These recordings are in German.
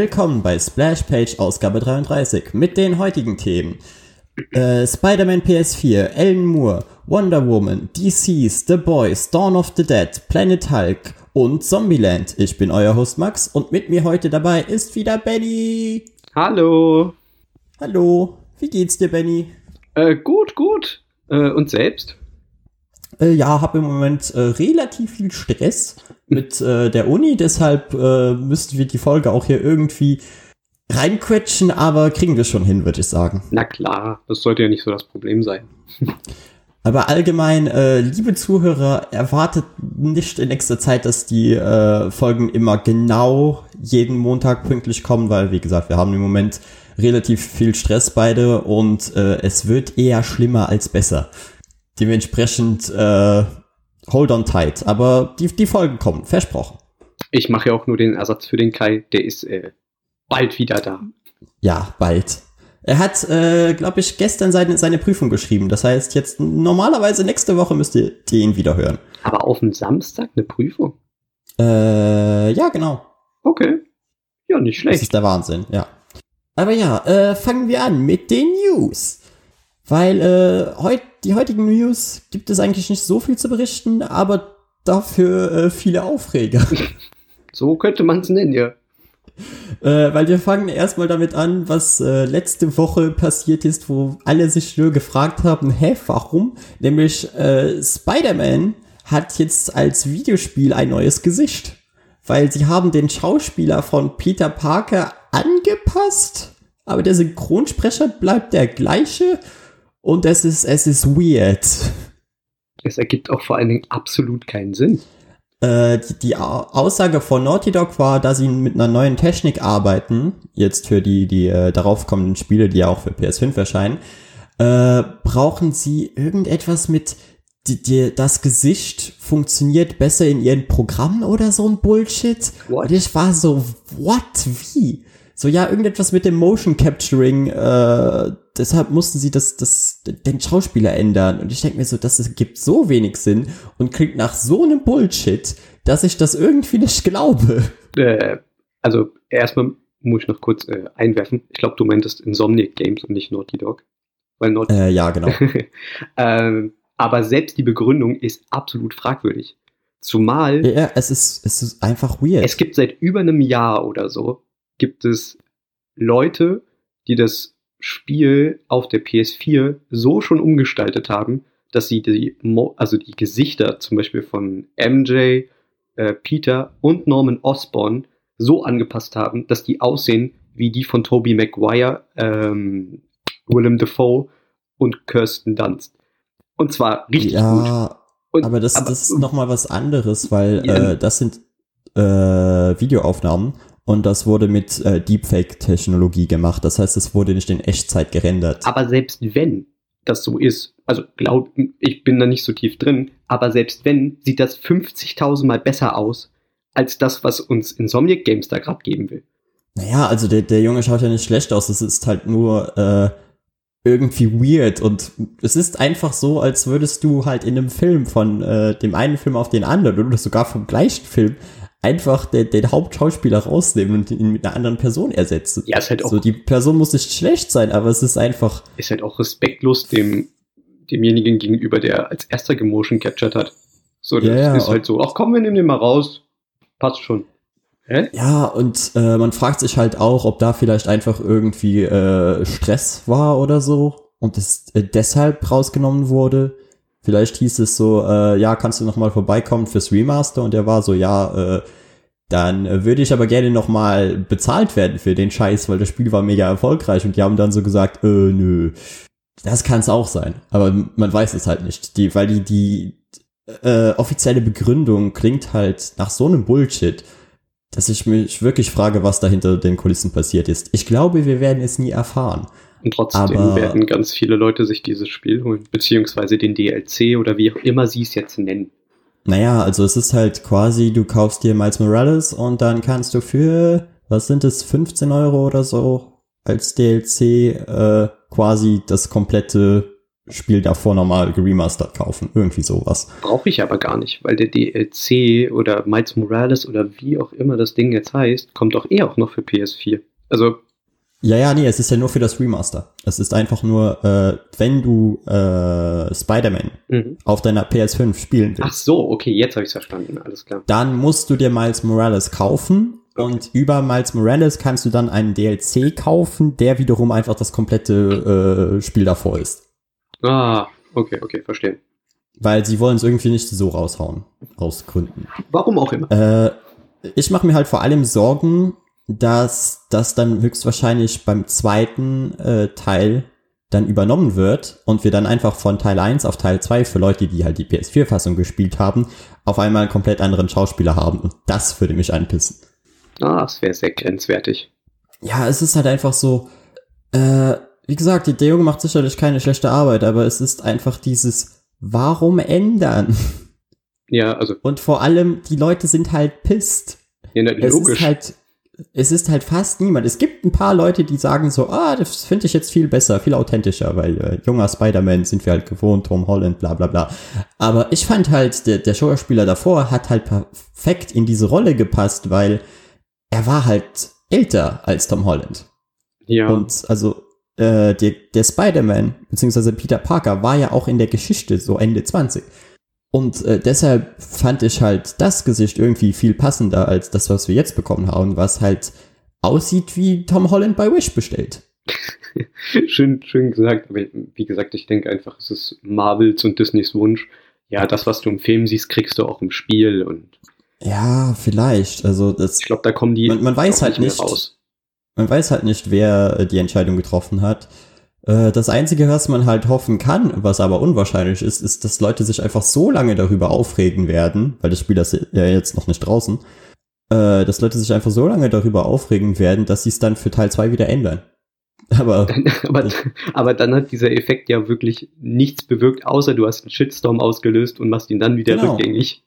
Willkommen bei Splash Page Ausgabe 33 mit den heutigen Themen. Äh, Spider-Man PS4, Alan Moore, Wonder Woman, DC's, The Boys, Dawn of the Dead, Planet Hulk und Zombieland. Ich bin euer Host Max und mit mir heute dabei ist wieder Benny. Hallo. Hallo, wie geht's dir, Benny? Äh, gut, gut. Äh, und selbst? Äh, ja, habe im Moment äh, relativ viel Stress mit äh, der Uni, deshalb äh, müssten wir die Folge auch hier irgendwie reinquetschen, aber kriegen wir schon hin, würde ich sagen. Na klar, das sollte ja nicht so das Problem sein. aber allgemein, äh, liebe Zuhörer, erwartet nicht in nächster Zeit, dass die äh, Folgen immer genau jeden Montag pünktlich kommen, weil, wie gesagt, wir haben im Moment relativ viel Stress beide und äh, es wird eher schlimmer als besser. Dementsprechend äh, hold on tight. Aber die, die Folgen kommen, versprochen. Ich mache ja auch nur den Ersatz für den Kai. Der ist äh, bald wieder da. Ja, bald. Er hat, äh, glaube ich, gestern seine, seine Prüfung geschrieben. Das heißt, jetzt normalerweise nächste Woche müsst ihr ihn wieder hören. Aber auf dem Samstag eine Prüfung? Äh, ja, genau. Okay. Ja, nicht schlecht. Das ist der Wahnsinn, ja. Aber ja, äh, fangen wir an mit den News. Weil äh, heut, die heutigen News gibt es eigentlich nicht so viel zu berichten, aber dafür äh, viele Aufreger. So könnte man es nennen, ja. Äh, weil wir fangen erstmal damit an, was äh, letzte Woche passiert ist, wo alle sich nur gefragt haben, hä, warum? Nämlich äh, Spider-Man hat jetzt als Videospiel ein neues Gesicht. Weil sie haben den Schauspieler von Peter Parker angepasst, aber der Synchronsprecher bleibt der gleiche und es ist, es ist weird. Es ergibt auch vor allen Dingen absolut keinen Sinn. Äh, die, die, Aussage von Naughty Dog war, dass sie mit einer neuen Technik arbeiten, jetzt für die, die äh, darauf kommenden Spiele, die ja auch für PS5 erscheinen, äh, brauchen sie irgendetwas mit die, die, das Gesicht funktioniert besser in ihren Programmen oder so ein Bullshit. What? Und ich war so, what? Wie? so ja, irgendetwas mit dem Motion Capturing, äh, deshalb mussten sie das, das, den Schauspieler ändern. Und ich denke mir so, das gibt so wenig Sinn und klingt nach so einem Bullshit, dass ich das irgendwie nicht glaube. Äh, also erstmal muss ich noch kurz äh, einwerfen. Ich glaube, du meintest Insomniac Games und nicht Naughty Dog. Weil Naughty äh, ja, genau. ähm, aber selbst die Begründung ist absolut fragwürdig. Zumal. Ja, es ist, es ist einfach weird. Es gibt seit über einem Jahr oder so gibt es Leute, die das Spiel auf der PS4 so schon umgestaltet haben, dass sie die, also die Gesichter zum Beispiel von MJ, äh, Peter und Norman Osborn so angepasst haben, dass die aussehen wie die von Tobey Maguire, ähm, Willem Dafoe und Kirsten Dunst. Und zwar richtig ja, gut. Und, aber das, aber, das ist nochmal was anderes, weil ja, äh, das sind äh, Videoaufnahmen und das wurde mit äh, Deepfake-Technologie gemacht. Das heißt, es wurde nicht in Echtzeit gerendert. Aber selbst wenn das so ist, also glaub, ich bin da nicht so tief drin, aber selbst wenn, sieht das 50.000 Mal besser aus, als das, was uns Insomniac Games da gerade geben will. Naja, also der, der Junge schaut ja nicht schlecht aus. Es ist halt nur äh, irgendwie weird und es ist einfach so, als würdest du halt in einem Film von äh, dem einen Film auf den anderen oder sogar vom gleichen Film einfach den, den Hauptschauspieler rausnehmen und ihn mit einer anderen Person ersetzen. Ja, ist halt auch. So, die Person muss nicht schlecht sein, aber es ist einfach. Ist halt auch respektlos dem, demjenigen gegenüber, der als erster gemotion captured hat. So, das ja, ist halt so, ach komm, wir nehmen den mal raus. Passt schon. Hä? Ja, und äh, man fragt sich halt auch, ob da vielleicht einfach irgendwie äh, Stress war oder so und es äh, deshalb rausgenommen wurde. Vielleicht hieß es so, äh, ja, kannst du noch mal vorbeikommen fürs Remaster? Und er war so, ja, äh, dann würde ich aber gerne noch mal bezahlt werden für den Scheiß, weil das Spiel war mega erfolgreich. Und die haben dann so gesagt, äh, nö, das kann es auch sein. Aber man weiß es halt nicht. Die, weil die, die äh, offizielle Begründung klingt halt nach so einem Bullshit, dass ich mich wirklich frage, was da hinter den Kulissen passiert ist. Ich glaube, wir werden es nie erfahren. Und trotzdem Aber werden ganz viele Leute sich dieses Spiel holen, beziehungsweise den DLC oder wie auch immer sie es jetzt nennen. Naja, also es ist halt quasi, du kaufst dir Miles Morales und dann kannst du für, was sind es, 15 Euro oder so als DLC äh, quasi das komplette Spiel davor normal geremastert kaufen. Irgendwie sowas. Brauche ich aber gar nicht, weil der DLC oder Miles Morales oder wie auch immer das Ding jetzt heißt, kommt doch eh auch noch für PS4. Also Ja, ja, nee, es ist ja nur für das Remaster. Es ist einfach nur, äh, wenn du äh, Spider-Man mhm. auf deiner PS5 spielen willst, ach so, okay, jetzt habe ich verstanden, alles klar. dann musst du dir Miles Morales kaufen und über Miles Morales kannst du dann einen DLC kaufen, der wiederum einfach das komplette äh, Spiel davor ist. Ah, okay, okay, verstehe. Weil sie wollen es irgendwie nicht so raushauen, aus Gründen. Warum auch immer. Äh, ich mache mir halt vor allem Sorgen, dass das dann höchstwahrscheinlich beim zweiten äh, Teil dann übernommen wird und wir dann einfach von Teil 1 auf Teil 2 für Leute, die halt die PS4-Fassung gespielt haben, auf einmal einen komplett anderen Schauspieler haben. Und das würde mich anpissen. Ah, das wäre sehr grenzwertig. Ja, es ist halt einfach so, äh, wie gesagt, die- Junge macht sicherlich keine schlechte Arbeit, aber es ist einfach dieses, warum ändern? Ja, also, Und vor allem, die Leute sind halt pisst. ja, na, Es logisch. ist halt, es ist halt fast niemand. Es gibt ein paar Leute, die sagen so, ah, das finde ich jetzt viel besser, viel authentischer, weil äh, junger Spider-Man sind wir halt gewohnt, Tom Holland, bla bla bla. Aber ich fand halt, der, der Schauspieler davor hat halt perfekt in diese Rolle gepasst, weil er war halt älter als Tom Holland. ja, Und also äh, der, der Spider-Man, beziehungsweise Peter Parker, war ja auch in der Geschichte so Ende 20. Und äh, deshalb fand ich halt das Gesicht irgendwie viel passender als das, was wir jetzt bekommen haben, was halt aussieht wie Tom Holland bei Wish bestellt. schön, schön gesagt. Aber wie gesagt, ich denke einfach, es ist Marvels und Disneys Wunsch. Ja, das, was du im Film siehst, kriegst du auch im Spiel. Und Ja, vielleicht. Also das, ich glaube, da kommen die man, man weiß halt nicht, raus. man weiß halt nicht, wer äh, die Entscheidung getroffen hat. Äh, Das Einzige, was man halt hoffen kann, was aber unwahrscheinlich ist, ist, dass Leute sich einfach so lange darüber aufregen werden, weil das Spiel ist ja jetzt noch nicht draußen, äh, dass Leute sich einfach so lange darüber aufregen werden, dass sie es dann für Teil 2 wieder ändern. Aber aber, aber dann hat dieser Effekt ja wirklich nichts bewirkt, außer du hast einen Shitstorm ausgelöst und machst ihn dann wieder Genau. rückgängig.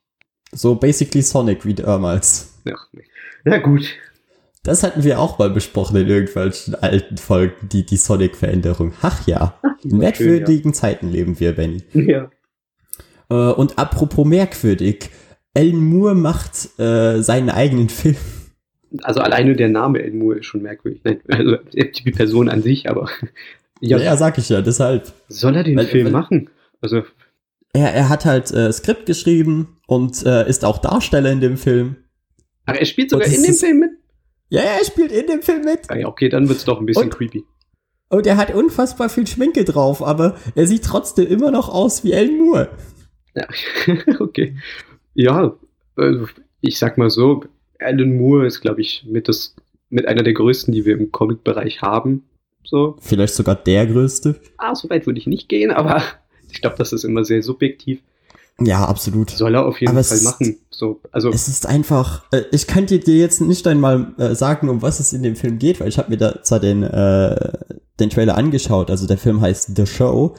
so basically Sonic wie damals. Ja, na gut. Das hatten wir auch mal besprochen in irgendwelchen alten Folgen, die, die Sonic-Veränderung. Ach ja, in merkwürdigen Zeiten leben wir, Benny. Ja. Äh, und apropos merkwürdig, Alan Moore macht äh, seinen eigenen Film. Also alleine der Name El Moore ist schon merkwürdig. Nein, also die Person an sich, aber Ja, ja, ja sag ich ja, deshalb. soll er den Weil- Film weil- machen? Also Er, er hat halt äh, Skript geschrieben und äh, ist auch Darsteller in dem Film. ach, er spielt sogar in dem Film mit? Ja, ja, er spielt in dem Film mit. Ah, ja, okay, dann wird's doch ein bisschen Und- creepy. Und er hat unfassbar viel Schminke drauf, aber er sieht trotzdem immer noch aus wie Alan Moore. Ja, okay. Ja, also ich sag mal so, Alan Moore ist, glaube ich, mit, das, mit einer der größten, die wir im Comic-Bereich haben. So. Vielleicht sogar der größte. Ah, so weit würde ich nicht gehen, aber ich glaube, das ist immer sehr subjektiv. Ja, absolut. Soll er auf jeden Aber Fall machen. So, also, Es ist einfach, äh, ich könnte dir jetzt nicht einmal äh, sagen, um was es in dem Film geht, weil ich habe mir da zwar den, äh, den Trailer angeschaut, also der Film heißt The Show,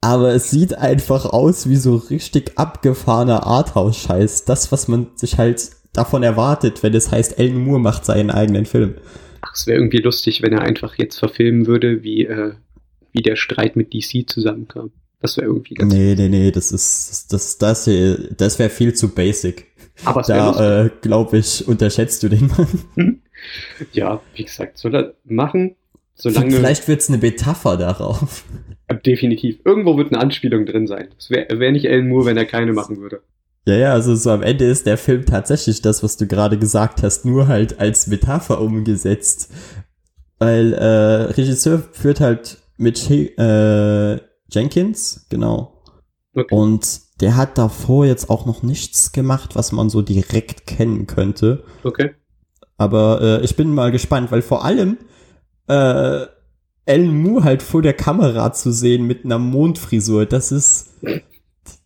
aber es sieht einfach aus wie so richtig abgefahrener Arthouse-Scheiß. Das, was man sich halt davon erwartet, wenn es heißt, Alan Moore macht seinen eigenen Film. ach, es wäre irgendwie lustig, wenn er einfach jetzt verfilmen würde, wie, äh, wie der Streit mit DC zusammenkam. Das wäre irgendwie ganz. Nee, nee, nee, das ist, das, das, hier- das wäre viel zu basic. Aber. Da, äh, glaube ich, unterschätzt du den Mann. Ja, wie gesagt, soll er machen, solange. Vielleicht wird's eine Metapher darauf. Definitiv. Irgendwo wird eine Anspielung drin sein. Es wäre wär nicht Alan Moore, wenn er keine machen würde. Ja, ja, also so am Ende ist der Film tatsächlich das, was du gerade gesagt hast, nur halt als Metapher umgesetzt. Weil äh, Regisseur führt halt mit äh, Jenkins, genau. Okay. Und der hat davor jetzt auch noch nichts gemacht, was man so direkt kennen könnte. Okay. Aber äh, ich bin mal gespannt, weil vor allem äh, Alan Moore halt vor der Kamera zu sehen mit einer Mondfrisur, das ist...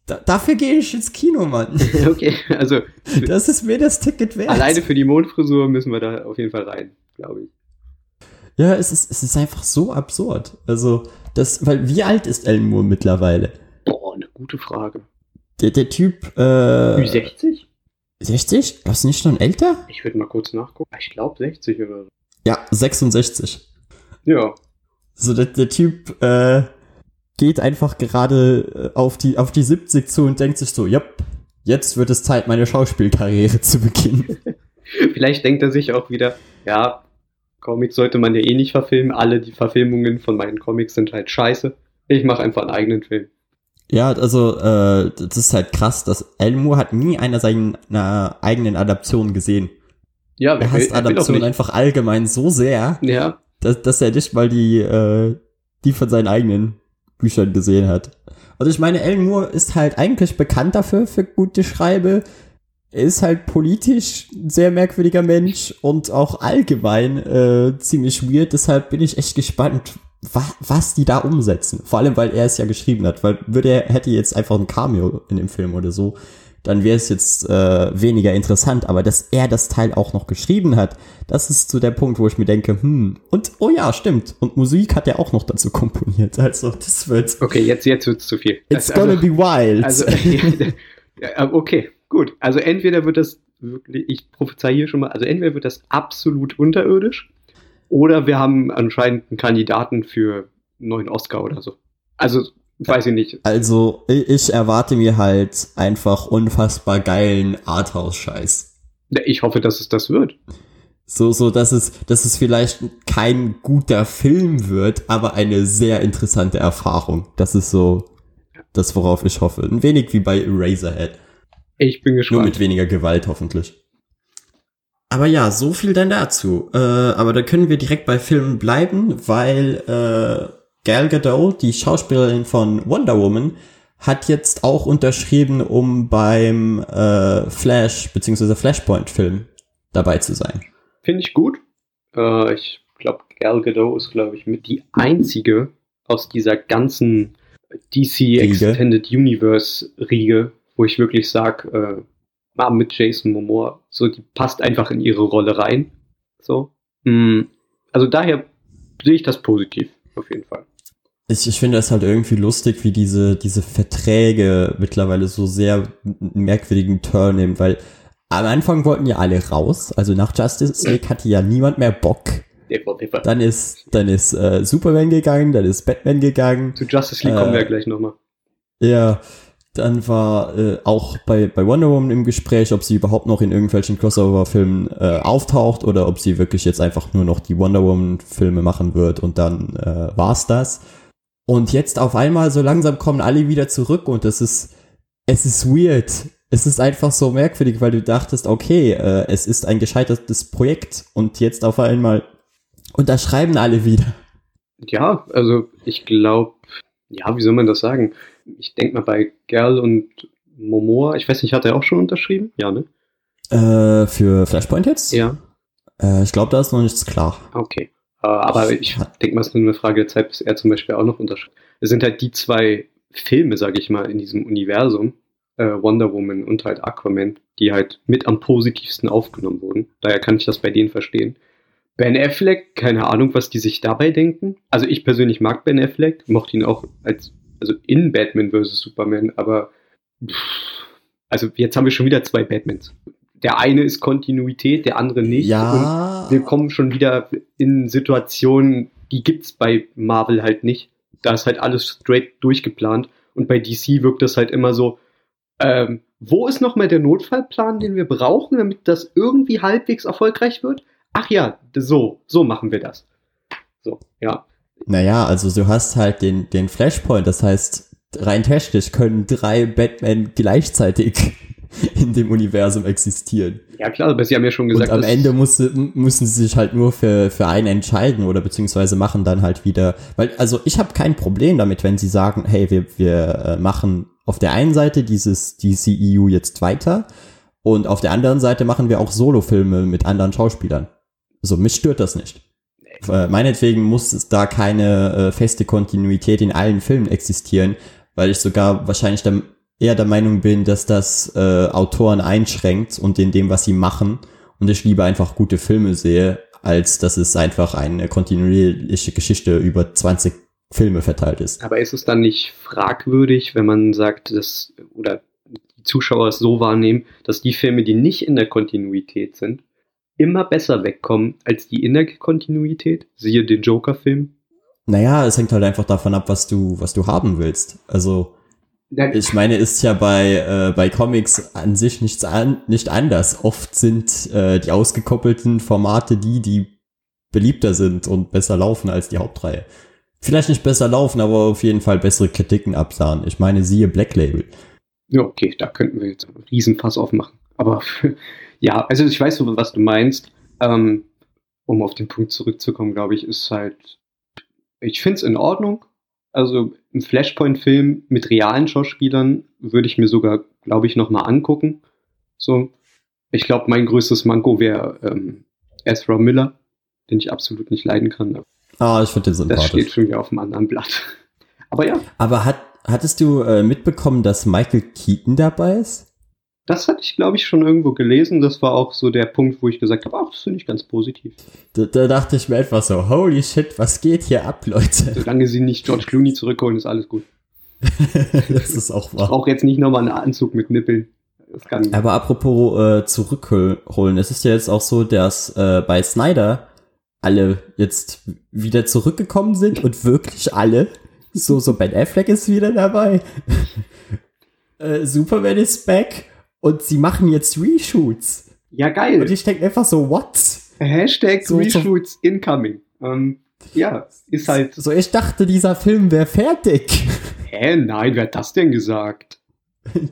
Da, dafür gehe ich ins Kino, Mann. okay, also Das ist mir das Ticket wert. alleine für die Mondfrisur müssen wir da auf jeden Fall rein, glaube ich. Ja, es ist, es ist einfach so absurd. Also, das, weil wie alt ist Alan Moore mittlerweile? Boah, eine gute Frage. Der, der Typ, äh, Ü60? 60? Glaubst du nicht schon älter? Ich würde mal kurz nachgucken. Ich glaube 60 oder so. Ja, 66. Ja. So, der, der Typ, äh, geht einfach gerade äh, auf die, auf die 70 zu und denkt sich so, ja, jetzt wird es Zeit, meine Schauspielkarriere zu beginnen. Vielleicht denkt er sich auch wieder, ja, Comics sollte man ja eh nicht verfilmen. Alle die Verfilmungen von meinen Comics sind halt scheiße. Ich mache einfach einen eigenen Film. Ja, also äh, das ist halt krass, dass Elmo hat nie einer seiner eigenen Adaptionen gesehen. Ja, er hasst Adaptionen einfach allgemein so sehr, ja. dass, dass er nicht mal die, äh, die von seinen eigenen Büchern gesehen hat. Also ich meine, Alan Moore ist halt eigentlich bekannt dafür, für gute Schreibe. Er ist halt politisch ein sehr merkwürdiger Mensch und auch allgemein äh, ziemlich weird. Deshalb bin ich echt gespannt, wa was die da umsetzen. Vor allem, weil er es ja geschrieben hat. Weil würde er, hätte jetzt einfach ein Cameo in dem Film oder so, dann wäre es jetzt äh, weniger interessant. Aber dass er das Teil auch noch geschrieben hat, das ist so der Punkt, wo ich mir denke, hm, und oh ja, stimmt. Und Musik hat er auch noch dazu komponiert. Also das wird. Okay, jetzt, jetzt wird's zu viel. It's also, gonna be wild. Also, okay, gut. Also entweder wird das wirklich, ich prophezei hier schon mal, also entweder wird das absolut unterirdisch oder wir haben anscheinend einen Kandidaten für einen neuen Oscar oder so. Also, weiß ich nicht. Also, ich erwarte mir halt einfach unfassbar geilen Arthouse-Scheiß. Ich hoffe, dass es das wird. So, so, dass es, dass es vielleicht kein guter Film wird, aber eine sehr interessante Erfahrung. Das ist so das, worauf ich hoffe. Ein wenig wie bei Eraserhead. Ich bin gespannt. Nur mit weniger Gewalt hoffentlich. Aber ja, so viel dann dazu. Äh, aber da können wir direkt bei Filmen bleiben, weil äh, Gal Gadot, die Schauspielerin von Wonder Woman, hat jetzt auch unterschrieben, um beim äh, Flash bzw. Flashpoint-Film dabei zu sein. Finde ich gut. Äh, ich glaube, Gal Gadot ist, glaube ich, mit die einzige aus dieser ganzen DC Riege. Extended Universe Riege, wo ich wirklich sage, äh, mit Jason Momoa. So, die passt einfach in ihre Rolle rein. So. Mm, also daher sehe ich das positiv, auf jeden Fall. Ich, ich finde es halt irgendwie lustig, wie diese, diese Verträge mittlerweile so sehr einen merkwürdigen Turn nehmen, weil am Anfang wollten ja alle raus. Also nach Justice League hatte ja niemand mehr Bock. Dann ist, dann ist äh, Superman gegangen, dann ist Batman gegangen. Zu Justice League äh, kommen wir ja gleich nochmal. Ja, dann war äh, auch bei, bei Wonder Woman im Gespräch, ob sie überhaupt noch in irgendwelchen Crossover-Filmen äh, auftaucht oder ob sie wirklich jetzt einfach nur noch die Wonder Woman-Filme machen wird und dann äh, war's das. Und jetzt auf einmal so langsam kommen alle wieder zurück und es ist, es ist weird. Es ist einfach so merkwürdig, weil du dachtest, okay, äh, es ist ein gescheitertes Projekt und jetzt auf einmal unterschreiben alle wieder. Ja, also ich glaube, ja, wie soll man das sagen? Ich denke mal bei Gerl und Momoa, ich weiß nicht, hat er auch schon unterschrieben? Ja, ne? Äh, für Flashpoint jetzt? Ja. Äh, ich glaube, da ist noch nichts klar. Okay. Äh, aber ich denke mal, es ist nur eine Frage der Zeit, bis er zum Beispiel auch noch unterschreibt. Es sind halt die zwei Filme, sage ich mal, in diesem Universum, äh, Wonder Woman und halt Aquaman, die halt mit am positivsten aufgenommen wurden. Daher kann ich das bei denen verstehen. Ben Affleck, keine Ahnung, was die sich dabei denken. Also ich persönlich mag Ben Affleck, mochte ihn auch als also in Batman vs. Superman, aber pff, also jetzt haben wir schon wieder zwei Batmans. Der eine ist Kontinuität, der andere nicht. Ja. Und wir kommen schon wieder in Situationen, die gibt's bei Marvel halt nicht. Da ist halt alles straight durchgeplant. Und bei DC wirkt das halt immer so, ähm, wo ist nochmal der Notfallplan, den wir brauchen, damit das irgendwie halbwegs erfolgreich wird? Ach ja, so, so machen wir das. So, ja. Naja, also du hast halt den, den Flashpoint, das heißt, rein technisch können drei Batman gleichzeitig in dem Universum existieren. Ja klar, aber sie haben ja schon gesagt. Und am Ende musste, müssen sie sich halt nur für, für einen entscheiden oder beziehungsweise machen dann halt wieder, weil, also ich habe kein Problem damit, wenn sie sagen, hey, wir, wir äh, machen auf der einen Seite dieses DCEU jetzt weiter und auf der anderen Seite machen wir auch Solofilme mit anderen Schauspielern. So, mich stört das nicht. Äh, meinetwegen muss da keine äh, feste Kontinuität in allen Filmen existieren, weil ich sogar wahrscheinlich der, eher der Meinung bin, dass das äh, Autoren einschränkt und in dem, was sie machen und ich lieber einfach gute Filme sehe, als dass es einfach eine kontinuierliche Geschichte über 20 Filme verteilt ist. Aber ist es dann nicht fragwürdig, wenn man sagt, dass oder die Zuschauer es so wahrnehmen, dass die Filme, die nicht in der Kontinuität sind, immer besser wegkommen als die in der Kontinuität. Siehe den Joker-Film. Naja, es hängt halt einfach davon ab, was du, was du haben willst. Also, ich meine, ist ja bei, äh, bei Comics an sich nichts an, nicht anders. Oft sind äh, die ausgekoppelten Formate die, die beliebter sind und besser laufen als die Hauptreihe. Vielleicht nicht besser laufen, aber auf jeden Fall bessere Kritiken absahen. Ich meine, siehe Black Label. Ja, okay, da könnten wir jetzt einen Riesenfass aufmachen. Aber ja, also ich weiß, was du meinst. Ähm, um auf den Punkt zurückzukommen, glaube ich, ist halt, ich finde es in Ordnung. Also ein Flashpoint-Film mit realen Schauspielern würde ich mir sogar, glaube ich, nochmal angucken. So, ich glaube, mein größtes Manko wäre ähm, Ezra Miller, den ich absolut nicht leiden kann. Ah, ich finde den Das steht sympathisch. schon wieder auf einem anderen Blatt. Aber ja, Aber hat, hattest du äh, mitbekommen, dass Michael Keaton dabei ist? Das hatte ich, glaube ich, schon irgendwo gelesen. Das war auch so der Punkt, wo ich gesagt habe, ach, das finde ich ganz positiv. Da, da dachte ich mir etwas so, holy shit, was geht hier ab, Leute? Solange sie nicht George Clooney zurückholen, ist alles gut. das ist auch Ich wahr. brauche jetzt nicht nochmal einen Anzug mit Nippeln. Das kann Aber apropos äh, zurückholen, es ist ja jetzt auch so, dass äh, bei Snyder alle jetzt wieder zurückgekommen sind und wirklich alle. So, so Ben Affleck ist wieder dabei. äh, Superman ist back und sie machen jetzt Reshoots. Ja, Und geil. ich denke einfach so, what? Hashtag So- so- Reshoots incoming. Ähm, ja, ist halt. So, ich dachte, dieser Film wäre fertig. Hä, nein, wer hat das denn gesagt?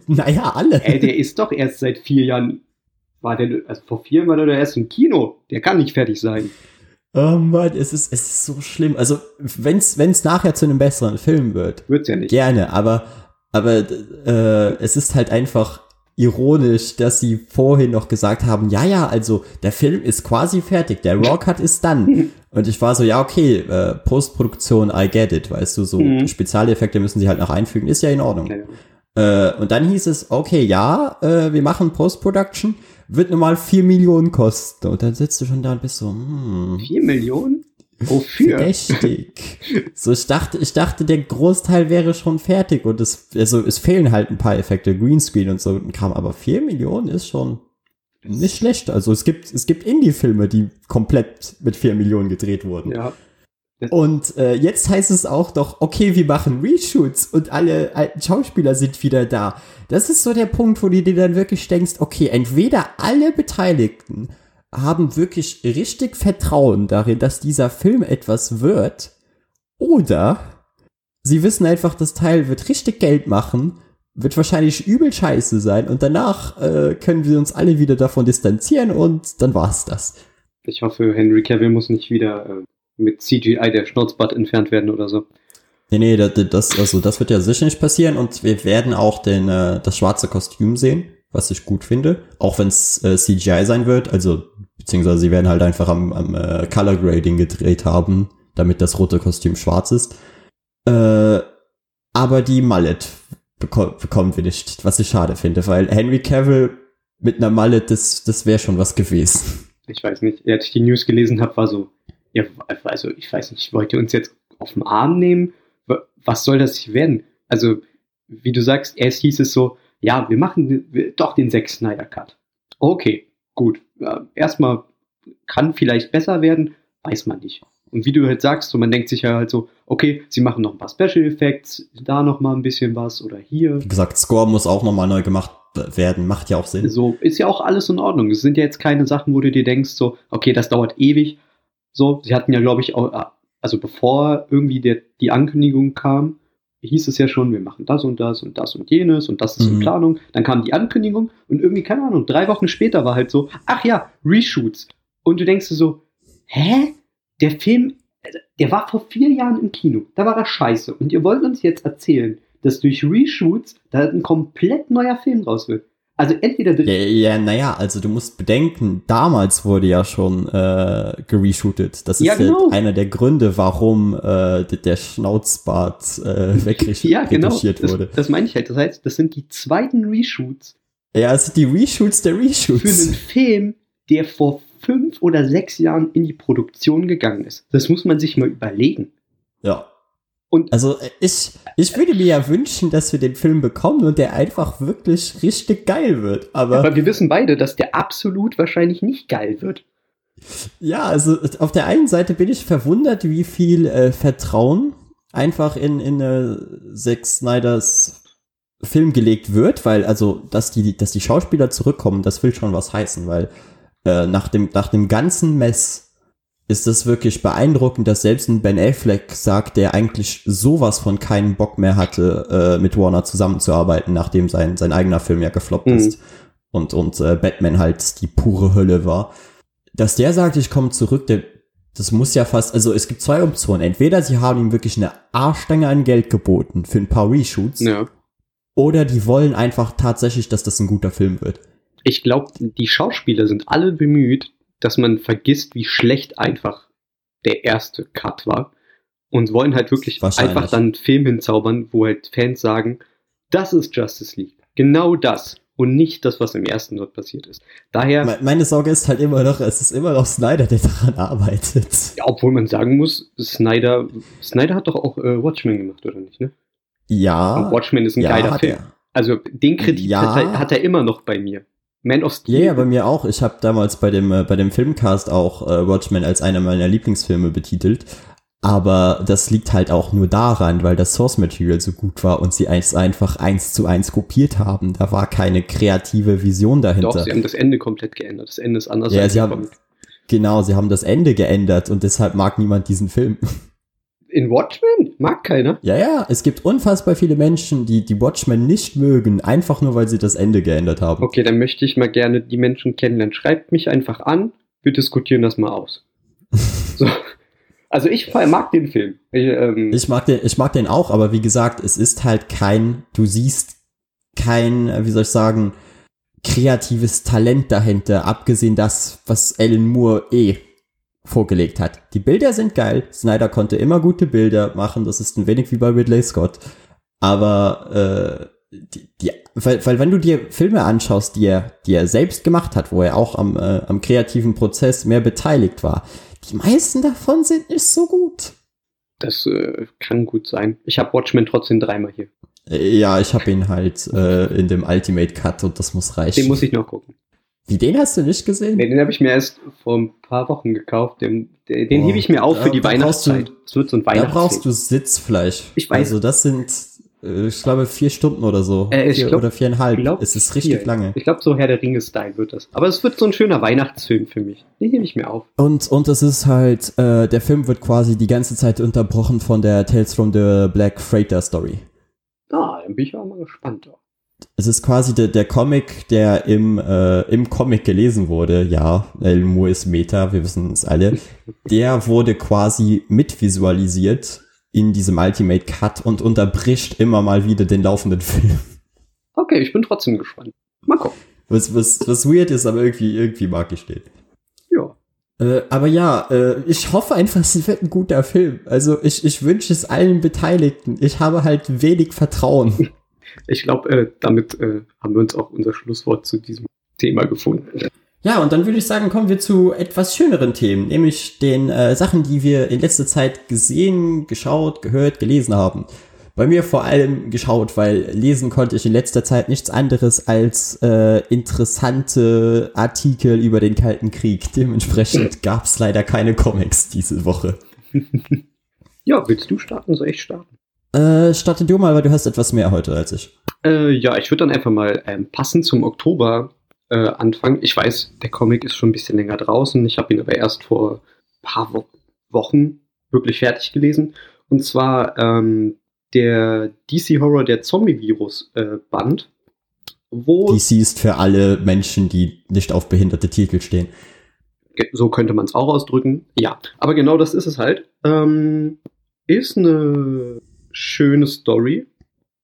naja, alle. Hä, der ist doch erst seit vier Jahren. War der, also vor vier Jahren war der erst im Kino. Der kann nicht fertig sein. Oh Mann, es ist, es ist so schlimm. Also, wenn's, wenn's nachher zu einem besseren Film wird, Wird's ja nicht. gerne, aber, aber äh, es ist halt einfach ironisch, dass sie vorhin noch gesagt haben, ja, ja, also der Film ist quasi fertig, der Rawcut ist dann. Und ich war so, ja, okay, äh, Postproduktion, I get it, weißt du, so Mhm. Spezialeffekte müssen sie halt noch einfügen, ist ja in Ordnung. Ja. Äh, und dann hieß es, okay, ja, äh, wir machen Post-Production, wird normal 4 Millionen kosten. Und dann sitzt du schon da und bist so, hm, Vier Millionen? Wofür? verdächtig. so, ich dachte, ich dachte, der Großteil wäre schon fertig und es, also, es fehlen halt ein paar Effekte, Greenscreen und so und kam, aber 4 Millionen ist schon nicht schlecht. Also es gibt, es gibt Indie-Filme, die komplett mit 4 Millionen gedreht wurden. Ja. Und äh, jetzt heißt es auch doch, okay, wir machen Reshoots und alle alten Schauspieler sind wieder da. Das ist so der Punkt, wo du dir dann wirklich denkst, okay, entweder alle Beteiligten haben wirklich richtig Vertrauen darin, dass dieser Film etwas wird, oder sie wissen einfach, das Teil wird richtig Geld machen, wird wahrscheinlich übel scheiße sein und danach äh, können wir uns alle wieder davon distanzieren und dann war's das. Ich hoffe, Henry Cavill muss nicht wieder äh, mit CGI der Schnauzbart entfernt werden oder so. Nee, nee, das, das, also das wird ja sicher nicht passieren und wir werden auch den, äh, das schwarze Kostüm sehen, was ich gut finde, auch wenn es äh, CGI sein wird, also beziehungsweise sie werden halt einfach am, am äh, Color Grading gedreht haben, damit das rote Kostüm schwarz ist. Äh, aber die Mallet beko bekommen wir nicht, was ich schade finde, weil Henry Cavill mit einer Mallet, das, das wäre schon was gewesen. Ich weiß nicht, als ich die News gelesen habe, war so, ja, also ich weiß nicht, wollt ihr uns jetzt auf den Arm nehmen? Wa- Was soll das werden? Also, wie du sagst, erst hieß es so, ja, wir machen doch den Zack Snyder Cut. Okay, gut. Erstmal kann vielleicht besser werden, weiß man nicht. Und wie du halt sagst, so, man denkt sich ja halt so, okay, sie machen noch ein paar Special Effects, da noch mal ein bisschen was oder hier. Wie gesagt, Score muss auch nochmal neu gemacht werden, macht ja auch Sinn. So, ist ja auch alles in Ordnung. Es sind ja jetzt keine Sachen, wo du dir denkst, so, okay, das dauert ewig. So, sie hatten ja, glaube ich, auch, also bevor irgendwie der, die Ankündigung kam, hieß es ja schon, wir machen das und das und das und jenes und das ist in Mhm. Planung. Dann kam die Ankündigung und irgendwie, keine Ahnung, drei Wochen später war halt so, ach ja, Reshoots. Und du denkst dir so, hä? Der Film, also, der war vor vier Jahren im Kino. Da war er scheiße. Und ihr wollt uns jetzt erzählen, dass durch Reshoots da ein komplett neuer Film draus wird. Also entweder Ja, ja, naja, also du musst bedenken, damals wurde ja schon äh, gereshootet. Das ist Ja, genau. einer der Gründe, warum äh, der Schnauzbart äh, wegretuschiert ja, genau. Das, wurde. das meine ich halt. Das heißt, das sind die zweiten Reshoots Ja, es sind die Reshoots der für einen Reshoots. Film, der vor fünf oder sechs Jahren in die Produktion gegangen ist. Das muss man sich mal überlegen. Ja. Und- also äh, ich, ich würde mir ja wünschen, dass wir den Film bekommen und der einfach wirklich richtig geil wird. Aber Aber wir wissen beide, dass der absolut wahrscheinlich nicht geil wird. Ja, also auf der einen Seite bin ich verwundert, wie viel äh, Vertrauen einfach in, in äh, Zack Snyders Film gelegt wird, weil also, dass die, dass die Schauspieler zurückkommen, das will schon was heißen, weil äh, nach, dem, nach dem ganzen Mess ist es wirklich beeindruckend, dass selbst ein Ben Affleck sagt, der eigentlich sowas von keinen Bock mehr hatte, äh, mit Warner zusammenzuarbeiten, nachdem sein, sein eigener Film ja gefloppt Mhm. ist und, und äh, Batman halt die pure Hölle war. Dass der sagt, ich komme zurück, der, das muss ja fast, also es gibt zwei Optionen. Entweder sie haben ihm wirklich eine Arschstange an Geld geboten für ein paar Reshoots, Ja. oder die wollen einfach tatsächlich, dass das ein guter Film wird. Ich glaube, die Schauspieler sind alle bemüht, dass man vergisst, wie schlecht einfach der erste Cut war. Und wollen halt wirklich einfach dann einen Film hinzaubern, wo halt Fans sagen, das ist Justice League. Genau das. Und nicht das, was im ersten dort passiert ist. Daher, Me- Meine Sorge ist halt immer noch, es ist immer noch Snyder, der daran arbeitet. ja, obwohl man sagen muss, Snyder, Snyder hat doch auch äh, Watchmen gemacht, oder nicht, ne? Ja. Und Watchmen ist ein ja, geiler Film. er. Also den Kredit Ja. hat, er, hat er immer noch bei mir. Man of Steel. Ja, ja, bei mir auch. Ich habe damals bei dem, äh, bei dem Filmcast auch äh, Watchmen als einer meiner Lieblingsfilme betitelt. Aber das liegt halt auch nur daran, weil das Source Material so gut war und sie es einfach eins zu eins kopiert haben. Da war keine kreative Vision dahinter. Doch, sie haben das Ende komplett geändert. Das Ende ist anders Ja, als sie haben- genau, sie haben das Ende geändert und deshalb mag niemand diesen Film. In Watchmen? Mag keiner. Ja, ja, es gibt unfassbar viele Menschen, die die Watchmen nicht mögen, einfach nur weil sie das Ende geändert haben. Okay, dann möchte ich mal gerne die Menschen kennenlernen. Schreibt mich einfach an. Wir diskutieren das mal aus. so. Also ich mag den Film. Ich, ähm, Ich mag den, ich mag den auch, aber wie gesagt, es ist halt kein, du siehst kein, wie soll ich sagen, kreatives Talent dahinter, abgesehen das, was Alan Moore eh vorgelegt hat. Die Bilder sind geil. Snyder konnte immer gute Bilder machen. Das ist ein wenig wie bei Ridley Scott. Aber äh, die, die, weil, weil wenn du dir Filme anschaust, die er, die er selbst gemacht hat, wo er auch am, äh, am kreativen Prozess mehr beteiligt war, die meisten davon sind nicht so gut. das äh, kann gut sein. Ich habe Watchmen trotzdem dreimal hier. Äh, Ja, ich habe ihn halt äh, in dem Ultimate Cut und das muss reichen. Den muss ich noch gucken. Wie, den hast du nicht gesehen? Nee, den habe ich mir erst vor ein paar Wochen gekauft. Den, den, den Oh, hebe ich mir auf da- für die da du- Weihnachtszeit. Es wird so ein da Weihnachtsfilm. brauchst du Sitzfleisch. Ich weiß. Also das sind, äh, ich glaube, vier Stunden oder so. Äh, vier glaub- oder viereinhalb. glaub, es ist richtig vier. lange. Ich glaube, so Herr der Ringe-Style wird das. Aber es wird so ein schöner Weihnachtsfilm für mich. Den hebe ich mir auf. Und, und es ist halt, äh, der Film wird quasi die ganze Zeit unterbrochen von der Tales from the Black Freighter Story. Ah, dann bin ich auch mal gespannt. Es ist quasi der, der Comic, der im, äh, im Comic gelesen wurde. Ja, El Moore ist Meta, wir wissen es alle. Der wurde quasi mitvisualisiert in diesem Ultimate Cut und unterbricht immer mal wieder den laufenden Film. Okay, ich bin trotzdem gespannt. Mal gucken. Was, was, was weird ist, aber irgendwie, irgendwie mag ich den. Ja. Äh, aber ja, äh, ich hoffe einfach, es wird ein guter Film. Also ich, ich wünsche es allen Beteiligten. Ich habe halt wenig Vertrauen. Ich glaube, äh, damit äh, haben wir uns auch unser Schlusswort zu diesem Thema gefunden. Ja, und dann würde ich sagen, kommen wir zu etwas schöneren Themen, nämlich den äh, Sachen, die wir in letzter Zeit gesehen, geschaut, gehört, gelesen haben. Bei mir vor allem geschaut, weil lesen konnte ich in letzter Zeit nichts anderes als äh, interessante Artikel über den Kalten Krieg. Dementsprechend gab es leider keine Comics diese Woche. Ja, willst du starten? Soll ich starten? Äh, starte du mal, weil du hast etwas mehr heute als ich. Äh, ja, ich würde dann einfach mal ähm, passend zum Oktober äh, anfangen. Ich weiß, der Comic ist schon ein bisschen länger draußen. Ich habe ihn aber erst vor ein paar Wo Wochen wirklich fertig gelesen. Und zwar ähm, der DC Horror der Zombie-Virus äh, Band, wo DC ist für alle Menschen, die nicht auf behinderte Titel stehen. So könnte man es auch ausdrücken. Ja, aber genau das ist es halt. Ähm, ist eine schöne Story.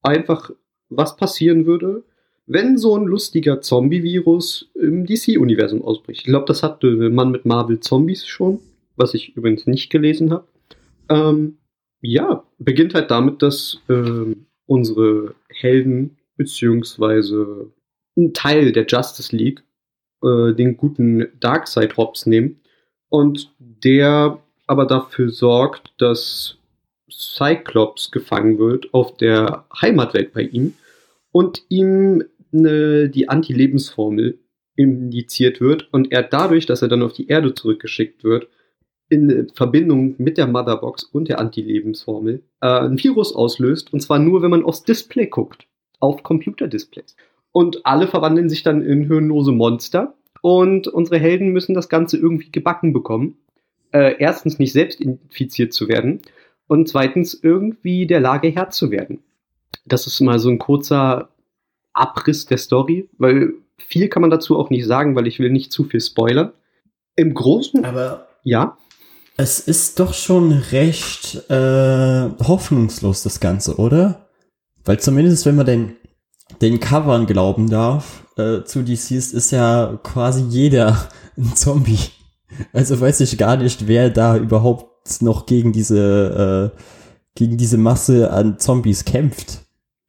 Einfach, was passieren würde, wenn so ein lustiger Zombie-Virus im DC-Universum ausbricht. Ich glaube, das hatte man mit Marvel Zombies schon, was ich übrigens nicht gelesen habe. Ähm, ja, beginnt halt damit, dass ähm, unsere Helden beziehungsweise ein Teil der Justice League äh, den guten Darkseid Hobbs nehmen und der aber dafür sorgt, dass Cyclops gefangen wird auf der Heimatwelt bei ihm und ihm ne, die Anti-Lebensformel indiziert wird und er dadurch, dass er dann auf die Erde zurückgeschickt wird, in Verbindung mit der Motherbox und der Antilebensformel äh, ein Virus auslöst und zwar nur, wenn man aufs Display guckt, auf Computerdisplays. Und alle verwandeln sich dann in hirnlose Monster und unsere Helden müssen das Ganze irgendwie gebacken bekommen. Äh, erstens nicht selbst infiziert zu werden und zweitens irgendwie der Lage Herr zu werden. Das ist mal so ein kurzer Abriss der Story, weil viel kann man dazu auch nicht sagen, weil ich will nicht zu viel spoilern. Im Großen, Aber ja, es ist doch schon recht äh, hoffnungslos, das Ganze, oder? Weil zumindest, wenn man den, den Covern glauben darf, äh, zu DCs ist ja quasi jeder ein Zombie. Also weiß ich gar nicht, wer da überhaupt noch gegen diese, äh, gegen diese Masse an Zombies kämpft.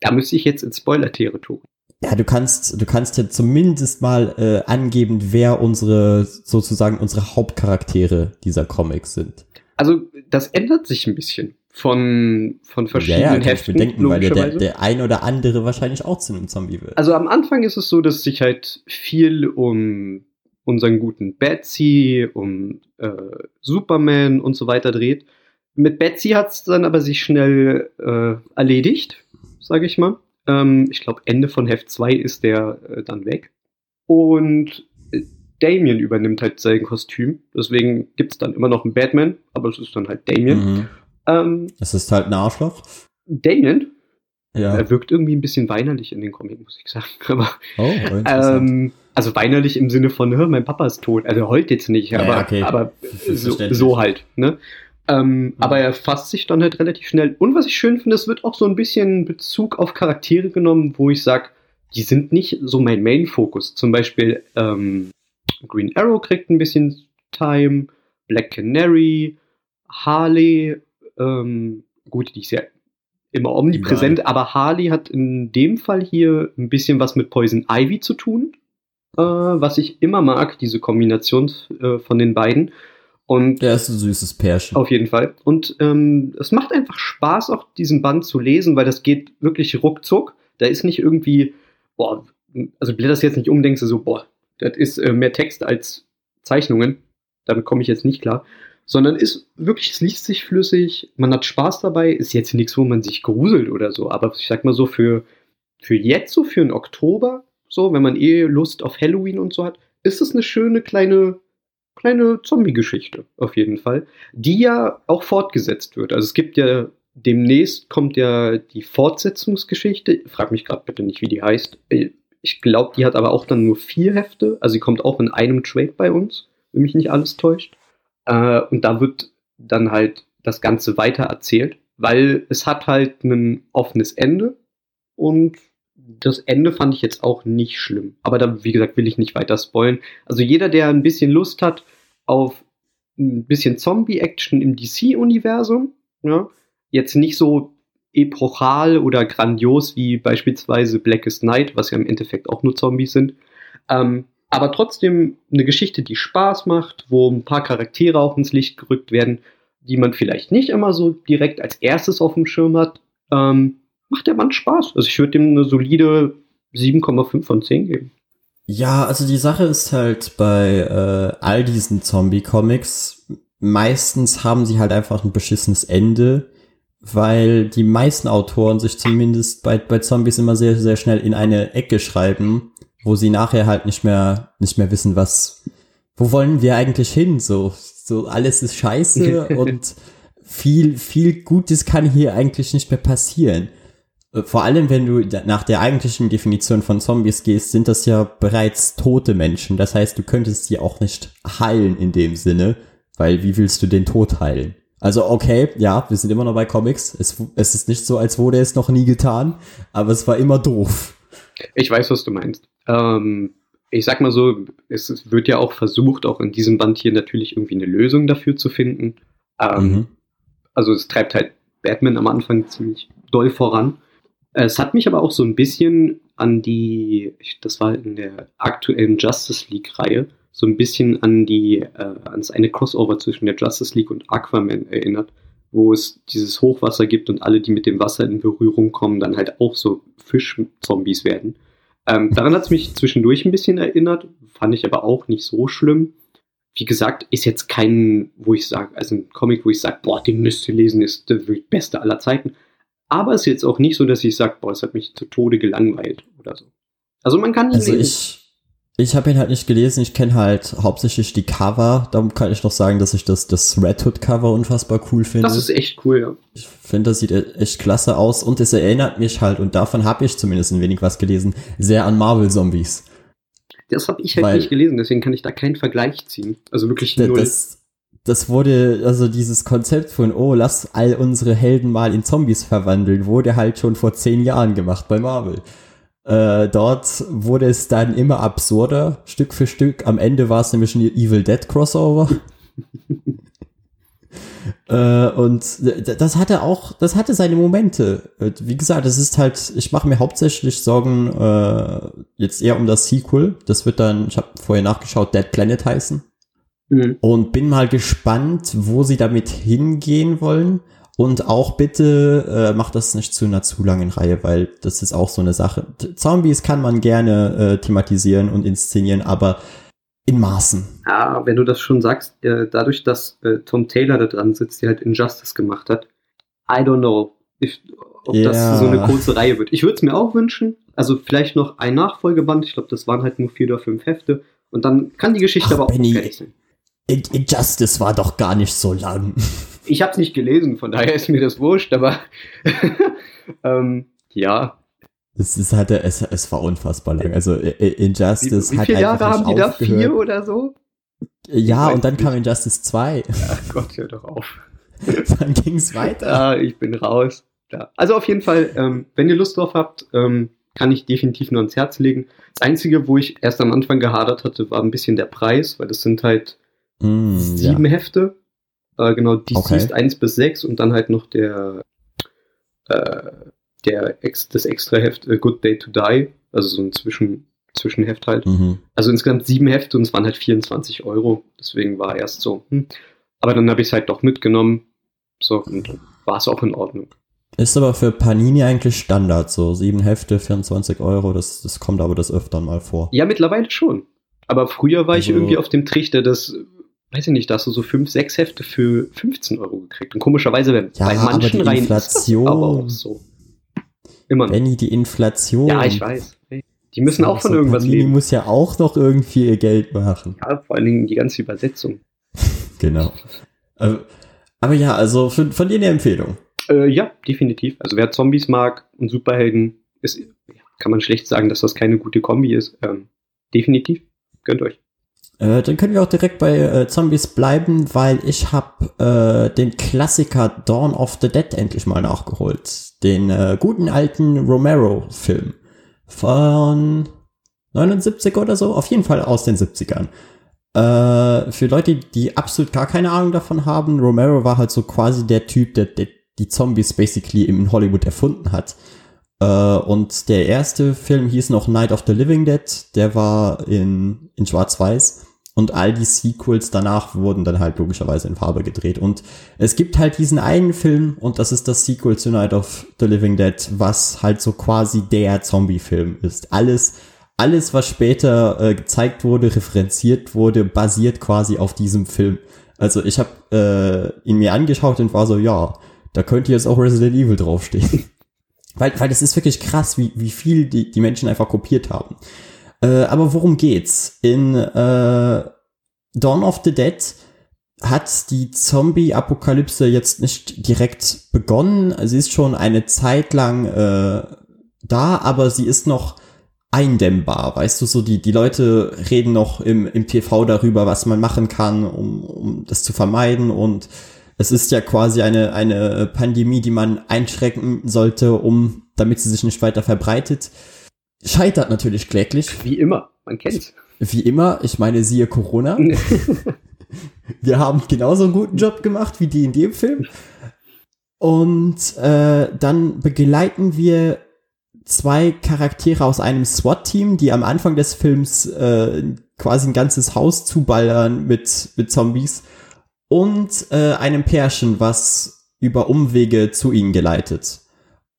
da müsste ich jetzt ins Spoiler-Territorium. Ja, du kannst, du kannst ja zumindest mal äh, angeben, wer unsere, sozusagen unsere Hauptcharaktere dieser Comics sind. Also, das ändert sich ein bisschen von, von verschiedenen ja, ja, kann ich Heften, mir denken, weil der, der, ein oder andere wahrscheinlich auch zu einem Zombie wird. Also am Anfang ist es so, dass sich halt viel um unseren guten Betsy, um äh, Superman und so weiter dreht. Mit Betsy hat es dann aber sich schnell äh, erledigt, sage ich mal. Ähm, ich glaube, Ende von Heft 2 ist der äh, dann weg. Und äh, Damien übernimmt halt sein Kostüm. Deswegen gibt es dann immer noch einen Batman, aber es ist dann halt Damien. Mhm. Ähm, Es ist halt ein Arschloch. Damien, Ja. er wirkt irgendwie ein bisschen weinerlich in den Comics, muss ich sagen. Aber Oh, interessant. ähm, also weinerlich im Sinne von, "Hör, mein Papa ist tot. Also er heult jetzt nicht, Ja, aber, okay. aber so, so halt. Ne? Ähm, Mhm. Aber er fasst sich dann halt relativ schnell. Und was ich schön finde, es wird auch so ein bisschen Bezug auf Charaktere genommen, wo ich sage, die sind nicht so mein Main-Fokus. Zum Beispiel ähm, Green Arrow kriegt ein bisschen Time, Black Canary, Harley, ähm, gut, die ist ja immer omnipräsent, aber Harley hat in dem Fall hier ein bisschen was mit Poison Ivy zu tun, äh, was ich immer mag, diese Kombination äh, von den beiden. Und Der ist ein süßes Pärchen. auf jeden Fall. Und ähm, es macht einfach Spaß, auch diesen Band zu lesen, weil das geht wirklich ruckzuck. Da ist nicht irgendwie, boah, also blätterst jetzt nicht um, denkst du so, boah, das ist äh, mehr Text als Zeichnungen. Damit komme ich jetzt nicht klar. Sondern ist wirklich, es liest sich flüssig, man hat Spaß dabei, ist jetzt nichts, wo man sich gruselt oder so. Aber ich sag mal so, für, für jetzt, so für den Oktober, so, wenn man eh Lust auf Halloween und so hat, ist es eine schöne kleine kleine Zombie-Geschichte, auf jeden Fall, die ja auch fortgesetzt wird. Also es gibt ja, demnächst kommt ja die Fortsetzungsgeschichte, frag mich gerade bitte nicht, wie die heißt. Äh, Ich glaube, die hat aber auch dann nur vier Hefte, also sie kommt auch in einem Trade bei uns, wenn mich nicht alles täuscht. Äh, und da wird dann halt das Ganze weiter erzählt, weil es hat halt ein offenes Ende und das Ende fand ich jetzt auch nicht schlimm. Aber da, wie gesagt, will ich nicht weiter spoilen. Also jeder, der ein bisschen Lust hat auf ein bisschen Zombie-Action im DC-Universum, ja, jetzt nicht so epochal oder grandios wie beispielsweise Blackest Night, was ja im Endeffekt auch nur Zombies sind, ähm, aber trotzdem eine Geschichte, die Spaß macht, wo ein paar Charaktere auch ins Licht gerückt werden, die man vielleicht nicht immer so direkt als erstes auf dem Schirm hat, ähm, macht der Band Spaß. Also ich würde dem eine solide 7,5 von 10 geben. Ja, also die Sache ist halt bei äh, all diesen Zombie-Comics, meistens haben sie halt einfach ein beschissenes Ende, weil die meisten Autoren sich zumindest bei, bei Zombies immer sehr, sehr schnell in eine Ecke schreiben, wo sie nachher halt nicht mehr, nicht mehr wissen, was, wo wollen wir eigentlich hin? So, so alles ist scheiße und viel, viel Gutes kann hier eigentlich nicht mehr passieren. Äh, Vor allem, wenn du nach der eigentlichen Definition von Zombies gehst, sind das ja bereits tote Menschen. Das heißt, du könntest sie auch nicht heilen in dem Sinne, weil wie willst du den Tod heilen? Also okay, ja, wir sind immer noch bei Comics. Es, es ist nicht so, als wurde es noch nie getan, aber es war immer doof. Ich weiß, was du meinst. Ähm, ich sag mal so, es es wird ja auch versucht, auch in diesem Band hier natürlich irgendwie eine Lösung dafür zu finden. Ähm, Mhm. Also es treibt halt Batman am Anfang ziemlich doll voran. Es hat mich aber auch so ein bisschen an die, das war in der aktuellen Justice League-Reihe, so ein bisschen an die, äh, ans eine Crossover zwischen der Justice League und Aquaman erinnert, wo es dieses Hochwasser gibt und alle, die mit dem Wasser in Berührung kommen, dann halt auch so Fischzombies werden. Ähm, daran hat es mich zwischendurch ein bisschen erinnert, fand ich aber auch nicht so schlimm. Wie gesagt, ist jetzt kein, wo ich sage, also ein Comic, wo ich sage, boah, den müsst ihr lesen, ist der beste aller Zeiten. Aber es ist jetzt auch nicht so, dass ich sage, boah, es hat mich zu Tode gelangweilt oder so. Also man kann ihn also lesen. Ich, ich habe ihn halt nicht gelesen, ich kenne halt hauptsächlich die Cover. Darum kann ich noch sagen, dass ich das, das Red Hood Cover unfassbar cool finde. Das ist echt cool, ja. Ich finde, das sieht e-, echt klasse aus und es erinnert mich halt, und davon habe ich zumindest ein wenig was gelesen, sehr an Marvel Zombies. Das habe ich halt Weil, nicht gelesen, deswegen kann ich da keinen Vergleich ziehen. Also wirklich null. Das, das wurde, also dieses Konzept von, oh, lass all unsere Helden mal in Zombies verwandeln, wurde halt schon vor zehn Jahren gemacht bei Marvel. Äh, dort wurde es dann immer absurder, Stück für Stück. Am Ende war es nämlich ein Evil Dead Crossover. äh, und das hatte auch, das hatte seine Momente. Wie gesagt, das ist halt, ich mache mir hauptsächlich Sorgen äh, jetzt eher um das Sequel. Das wird dann, ich habe vorher nachgeschaut, Dead Planet heißen. Mhm. Und bin mal gespannt, wo sie damit hingehen wollen. Und auch bitte äh, macht das nicht zu einer zu langen Reihe, weil das ist auch so eine Sache. Zombies kann man gerne äh, thematisieren und inszenieren, aber in Maßen. Ja, wenn du das schon sagst, äh, dadurch, dass äh, Tom Taylor da dran sitzt, der halt Injustice gemacht hat, I don't know, if, ob ja. das so eine kurze Reihe wird. Ich würde es mir auch wünschen. Also vielleicht noch ein Nachfolgeband. Ich glaube, das waren halt nur vier oder fünf Hefte. Und dann kann die Geschichte Ach, aber auch Benny, fertig sein. Injustice war doch gar nicht so lang. Ich habe es nicht gelesen, von daher ist mir das wurscht, aber ähm, ja. Es ist halt, es, es war unfassbar lang. Also Injustice wie, wie hat viele Jahre haben die da? Vier oder so? Ja, und dann kam Injustice 2. Ach Gott, hör doch auf. dann ging es weiter. Ja, ich bin raus. Ja. Also auf jeden Fall, ähm, wenn ihr Lust drauf habt, ähm, kann ich definitiv nur ans Herz legen. Das Einzige, wo ich erst am Anfang gehadert hatte, war ein bisschen der Preis, weil das sind halt Mm, sieben ja. Hefte. Äh, genau, die okay. siehst 1 bis 6 und dann halt noch der, äh, der Ex, das extra Heft A Good Day to Die, also so ein Zwischen, Zwischenheft halt. Mhm. Also insgesamt sieben Hefte und es waren halt 24 Euro. Deswegen war erst so, hm. Aber dann habe ich es halt doch mitgenommen. So, und war es auch in Ordnung. Ist aber für Panini eigentlich Standard, so sieben Hefte, 24 Euro, das, das kommt aber das öfter mal vor. Ja, mittlerweile schon. Aber früher war also, ich irgendwie auf dem Trichter, dass weiß ich nicht, da hast du so fünf, sechs Hefte für 15 Euro gekriegt. Und komischerweise, wenn ja, bei manchen aber die Inflation, aber auch so. Immer noch. Benny, die Inflation. Ja, ich weiß. Die müssen auch von so irgendwas Panini leben. muss ja auch noch irgendwie ihr Geld machen. Ja, vor allen Dingen die ganze Übersetzung. genau. Äh, aber ja, also von, von dir eine Empfehlung. Äh, ja, definitiv. Also wer Zombies mag und Superhelden, ist, kann man schlecht sagen, dass das keine gute Kombi ist. Ähm, definitiv. Gönnt euch. Äh, dann können wir auch direkt bei äh, Zombies bleiben, weil ich habe äh, den Klassiker Dawn of the Dead endlich mal nachgeholt. Den äh, guten alten Romero-Film von 79 oder so, auf jeden Fall aus den 70ern. Äh, für Leute, die absolut gar keine Ahnung davon haben, Romero war halt so quasi der Typ, der, der die Zombies basically in Hollywood erfunden hat. Äh, und der erste Film hieß noch Night of the Living Dead, der war in, in Schwarz-Weiß. Und all die Sequels danach wurden dann halt logischerweise in Farbe gedreht. Und es gibt halt diesen einen Film, und das ist das Sequel zu Night of the Living Dead, was halt so quasi der Zombie-Film ist. Alles, alles, was später äh, gezeigt wurde, referenziert wurde, basiert quasi auf diesem Film. Also ich habe äh, ihn mir angeschaut und war so, ja, da könnte jetzt auch Resident Evil draufstehen. weil, weil das ist wirklich krass, wie, wie viel die, die Menschen einfach kopiert haben. Äh, aber worum geht's? In äh, Dawn of the Dead hat die Zombie-Apokalypse jetzt nicht direkt begonnen. Sie ist schon eine Zeit lang äh, da, aber sie ist noch eindämmbar. Weißt du, so die, die Leute reden noch im, im TV darüber, was man machen kann, um, um das zu vermeiden. Und es ist ja quasi eine, eine Pandemie, die man einschränken sollte, um, damit sie sich nicht weiter verbreitet. Scheitert natürlich kläglich. Wie immer, man kennt's. Wie immer, ich meine, siehe Corona. wir haben genauso einen guten Job gemacht wie die in dem Film. Und äh, dann begleiten wir zwei Charaktere aus einem SWAT-Team, die am Anfang des Films äh, quasi ein ganzes Haus zuballern mit, mit Zombies. Und äh, einem Pärchen, was über Umwege zu ihnen geleitet.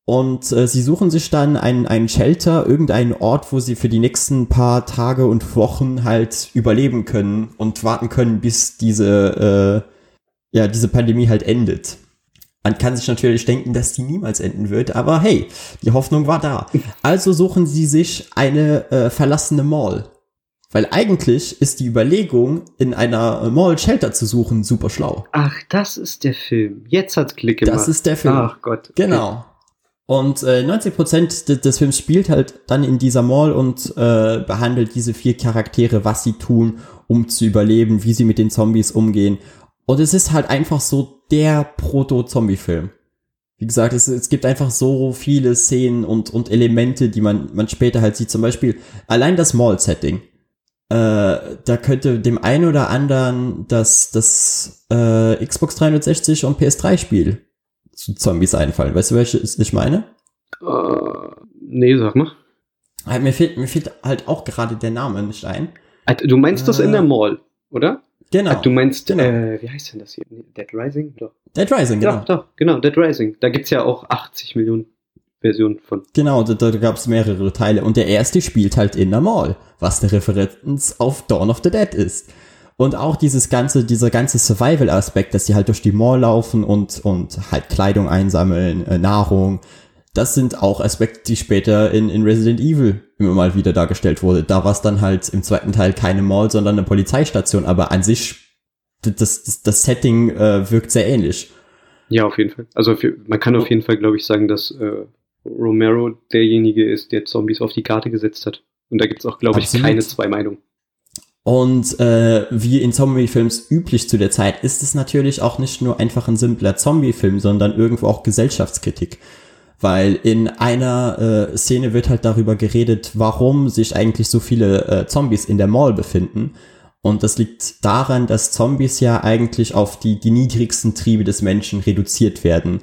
Und äh, sie suchen sich dann einen, einen Shelter, irgendeinen Ort, wo sie für die nächsten paar Tage und Wochen halt überleben können und warten können, bis diese, äh, ja, diese Pandemie halt endet. Man kann sich natürlich denken, dass die niemals enden wird, aber hey, die Hoffnung war da. Also suchen sie sich eine äh, verlassene Mall. Weil eigentlich ist die Überlegung, in einer Mall Shelter zu suchen, super schlau. Ach, das ist der Film. Jetzt hat's Klick gemacht. Das ist der Film. Ach Gott. okay. Genau. Und äh, 90% des, des Films spielt halt dann in dieser Mall und äh, behandelt diese vier Charaktere, was sie tun, um zu überleben, wie sie mit den Zombies umgehen. Und es ist halt einfach so der Proto-Zombie-Film. Wie gesagt, es, es gibt einfach so viele Szenen und, und Elemente, die man, man später halt sieht. Zum Beispiel allein das Mall-Setting. Äh, da könnte dem einen oder anderen das, das äh, Xbox 360 und PS3-Spiel zu Zombies einfallen. Weißt du, welches ich meine? Äh, nee, sag mal. Halt, Mir fehlt, mir fehlt halt auch gerade der Name nicht ein. Alter, Du meinst das in Äh, der Mall, oder? Genau. Ach, du meinst, genau. äh, wie heißt denn das hier? Dead Rising? Doch. Dead Rising, genau. Doch, doch, genau, Dead Rising. Da gibt's ja auch 80 Millionen Versionen von. Genau, da, da gab es mehrere Teile. Und der erste spielt halt in der Mall, was eine Referenz auf Dawn of the Dead ist. Und auch dieses ganze, dieser ganze Survival-Aspekt, dass sie halt durch die Mall laufen und, und halt Kleidung einsammeln, äh, Nahrung. Das sind auch Aspekte, die später in, in Resident Evil immer mal wieder dargestellt wurde. Da war es dann halt im zweiten Teil keine Mall, sondern eine Polizeistation. Aber an sich, das, das, das Setting äh, wirkt sehr ähnlich. Ja, auf jeden Fall. Also für, man kann auf jeden Fall, glaube ich, sagen, dass äh, Romero derjenige ist, der Zombies auf die Karte gesetzt hat. Und da gibt's auch, glaube ich, keine zwei Meinungen. Und äh, wie in Zombie-Films üblich zu der Zeit, ist es natürlich auch nicht nur einfach ein simpler Zombie-Film, sondern irgendwo auch Gesellschaftskritik. Weil in einer äh, Szene wird halt darüber geredet, warum sich eigentlich so viele äh, Zombies in der Mall befinden. Und das liegt daran, dass Zombies ja eigentlich auf die, die niedrigsten Triebe des Menschen reduziert werden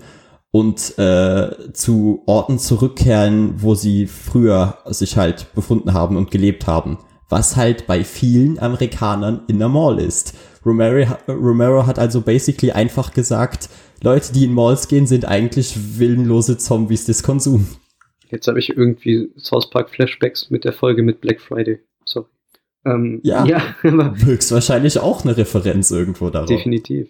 und äh, zu Orten zurückkehren, wo sie früher sich halt befunden haben und gelebt haben. Was halt bei vielen Amerikanern in der Mall ist. Romero, Romero hat also basically einfach gesagt, Leute, die in Malls gehen, sind eigentlich willenlose Zombies des Konsums. Jetzt habe ich irgendwie South Park Flashbacks mit der Folge mit Black Friday. Sorry. Ähm, Ja. ja, aber Höchstwahrscheinlich auch eine Referenz irgendwo darauf. definitiv.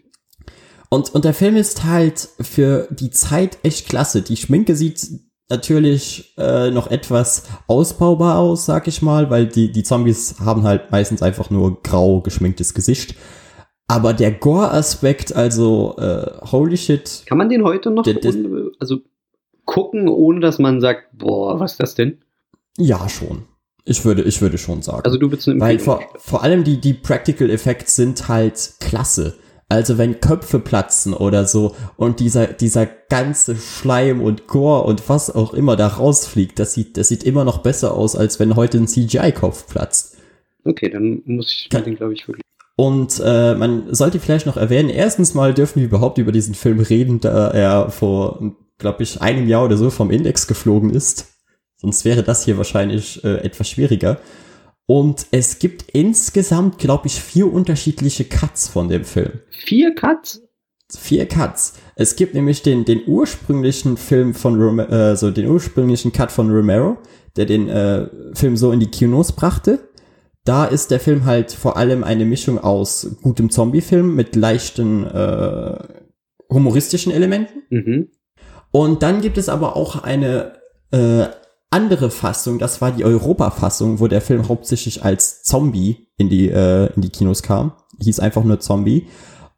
Und, und der Film ist halt für die Zeit echt klasse. Die Schminke sieht natürlich äh, noch etwas ausbaubar aus, sag ich mal, weil die, die Zombies haben halt meistens einfach nur grau geschminktes Gesicht. Aber der Gore-Aspekt, also äh, holy shit, Kann man den heute noch Der- der- also gucken, ohne dass man sagt, boah, was ist das denn? ja schon. Ich würde, ich würde schon sagen. Also du willst eine Weil vor, vor allem die, die Practical Effects sind halt klasse. Also wenn Köpfe platzen oder so und dieser, dieser ganze Schleim und Gore und was auch immer da rausfliegt, das sieht, das sieht immer noch besser aus, als wenn heute ein CGI-Kopf platzt. Okay, dann muss ich Kann- den, glaube ich, wirklich. Und äh, man sollte vielleicht noch erwähnen, erstens mal dürfen wir überhaupt über diesen Film reden, da er vor, glaube ich, einem Jahr oder so vom Index geflogen ist. Sonst wäre das hier wahrscheinlich äh, etwas schwieriger. Und es gibt insgesamt, glaube ich, vier unterschiedliche Cuts von dem Film. Vier Cuts? Vier Cuts. Es gibt nämlich den, den ursprünglichen Film von Rome äh, so den ursprünglichen Cut von Romero, der den äh, Film so in die Kinos brachte. Da ist der Film halt vor allem eine Mischung aus gutem Zombie-Film mit leichten äh, humoristischen Elementen. Mhm. Und dann gibt es aber auch eine äh, andere Fassung, das war die Europa-Fassung, wo der Film hauptsächlich als Zombie in die, äh, in die Kinos kam. Hieß einfach nur Zombie.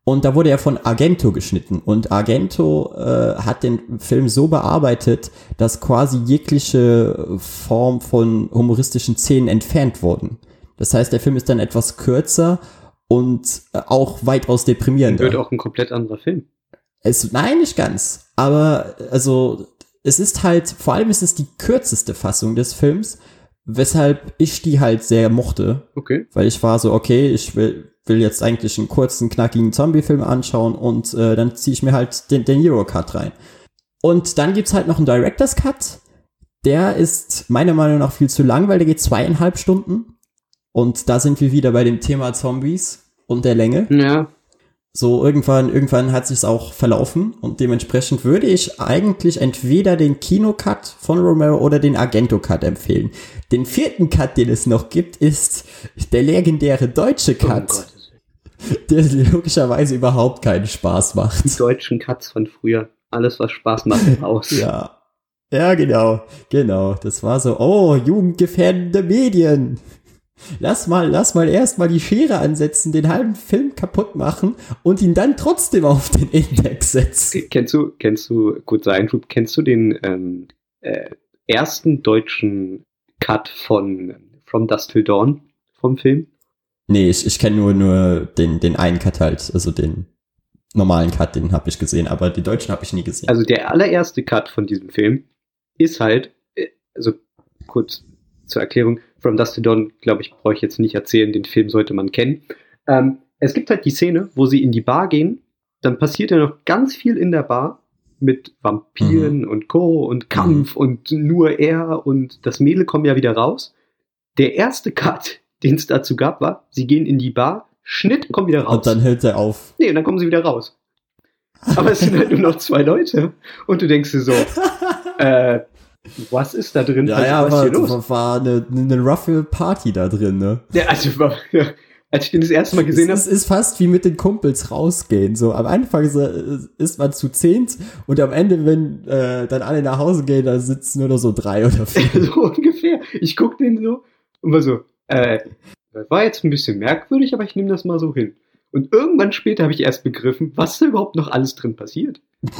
Und da wurde er von Argento geschnitten. Und Argento äh, hat den Film so bearbeitet, dass quasi jegliche Form von humoristischen Szenen entfernt wurden. Das heißt, der Film ist dann etwas kürzer und äh, auch weitaus deprimierender. Wird auch ein komplett anderer Film. Es, nein, nicht ganz. Aber, also, es ist halt, vor allem ist es die kürzeste Fassung des Films, weshalb ich die halt sehr mochte. Okay. Weil ich war so, okay, ich will, will jetzt eigentlich einen kurzen, knackigen Zombie-Film anschauen und äh, dann ziehe ich mir halt den, den Euro-Cut rein. Und dann gibt's halt noch einen Director's Cut. Der ist meiner Meinung nach viel zu lang, weil der geht zweieinhalb Stunden. Und da sind wir wieder bei dem Thema Zombies und der Länge. Ja. So irgendwann, irgendwann hat sich's auch verlaufen und dementsprechend würde ich eigentlich entweder den Kinocut von Romero oder den Argento-Cut empfehlen. Den vierten Cut, den es noch gibt, ist der legendäre deutsche Oh Cut, Gott. der logischerweise überhaupt keinen Spaß macht. Die deutschen Cuts von früher. Alles, was Spaß macht, raus. Ja. Ja, genau, genau. Das war so, oh, jugendgefährdende Medien. Lass mal, lass mal erstmal die Schere ansetzen, den halben Film kaputt machen und ihn dann trotzdem auf den Index setzen. Kennst du, kennst du, kurzer Einschub, kennst du den ähm, äh, ersten deutschen Cut von From Dust Till Dawn vom Film? Nee, ich, ich kenne nur, nur den, den einen Cut halt, also den normalen Cut, den habe ich gesehen, aber die deutschen habe ich nie gesehen. Also der allererste Cut von diesem Film ist halt, äh, also kurz zur Erklärung, From Dust to Dawn, glaube ich, brauche ich jetzt nicht erzählen, den Film sollte man kennen. Ähm, es gibt halt die Szene, wo sie in die Bar gehen, dann passiert ja noch ganz viel in der Bar mit Vampiren und Co. und Kampf und nur er und das Mädel kommen ja wieder raus. Der erste Cut, den es dazu gab, war, sie gehen in die Bar, Schnitt, kommen wieder raus. und dann hört er auf. Nee, und dann kommen sie wieder raus. Aber es sind halt nur noch zwei Leute. Und du denkst dir so, äh, was ist da drin? Ja, Also, ja, was war, war, eine, eine roughe Party da drin, ne? Ja, also, ja, als ich den das erste Mal gesehen es, habe, es ist fast wie mit den Kumpels rausgehen. So am Anfang ist, man zu zehnt und am Ende, wenn äh, dann alle nach Hause gehen, da sitzen nur noch so drei oder vier. so ungefähr, ich guck den so und war so, äh, das war jetzt ein bisschen merkwürdig, aber ich nehme das mal so hin. Und irgendwann später habe ich erst begriffen, was da überhaupt noch alles drin passiert.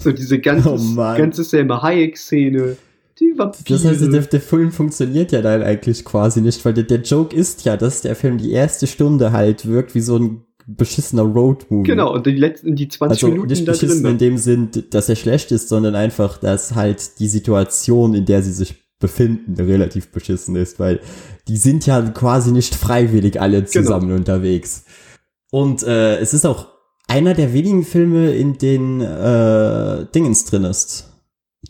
So diese ganze, Oh ganze Selma Hayek-Szene, die Vampire. Das heißt, der, der Film funktioniert ja dann eigentlich quasi nicht, weil der, der Joke ist ja, dass der Film die erste Stunde halt wirkt wie so ein beschissener Roadmovie. genau, und die letzten, die 20 Also Minuten nicht da beschissen drin. in dem Sinn, dass er schlecht ist, sondern einfach, dass halt die Situation, in der sie sich befinden, relativ beschissen ist, weil die sind ja quasi nicht freiwillig alle Genau. zusammen unterwegs. Und äh, es ist auch einer der wenigen Filme, in denen äh, Dingens drin ist.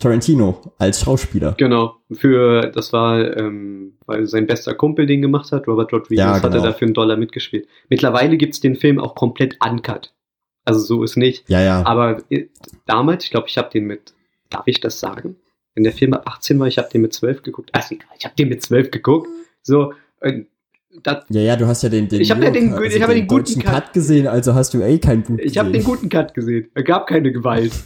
Tarantino als Schauspieler. Genau, für, das war, ähm, weil sein bester Kumpel den gemacht hat, Robert Rodriguez, Ja, hat er genau. dafür einen Dollar mitgespielt. Mittlerweile gibt's den Film auch komplett uncut. Also so ist nicht. Ja, ja. Aber äh, damals, ich glaube, ich habe den mit, darf ich das sagen? Wenn der Film ab 18 war, ich habe den mit 12 geguckt. Also egal, ich habe den mit 12 geguckt. So, äh, das, Ja, ja, du hast ja den, den, Ich ja den- Euro- ich hab ja den guten Cut. Cut gesehen, also hast du eh kein Buch ich habe den guten Cut gesehen. Er gab keine Gewalt.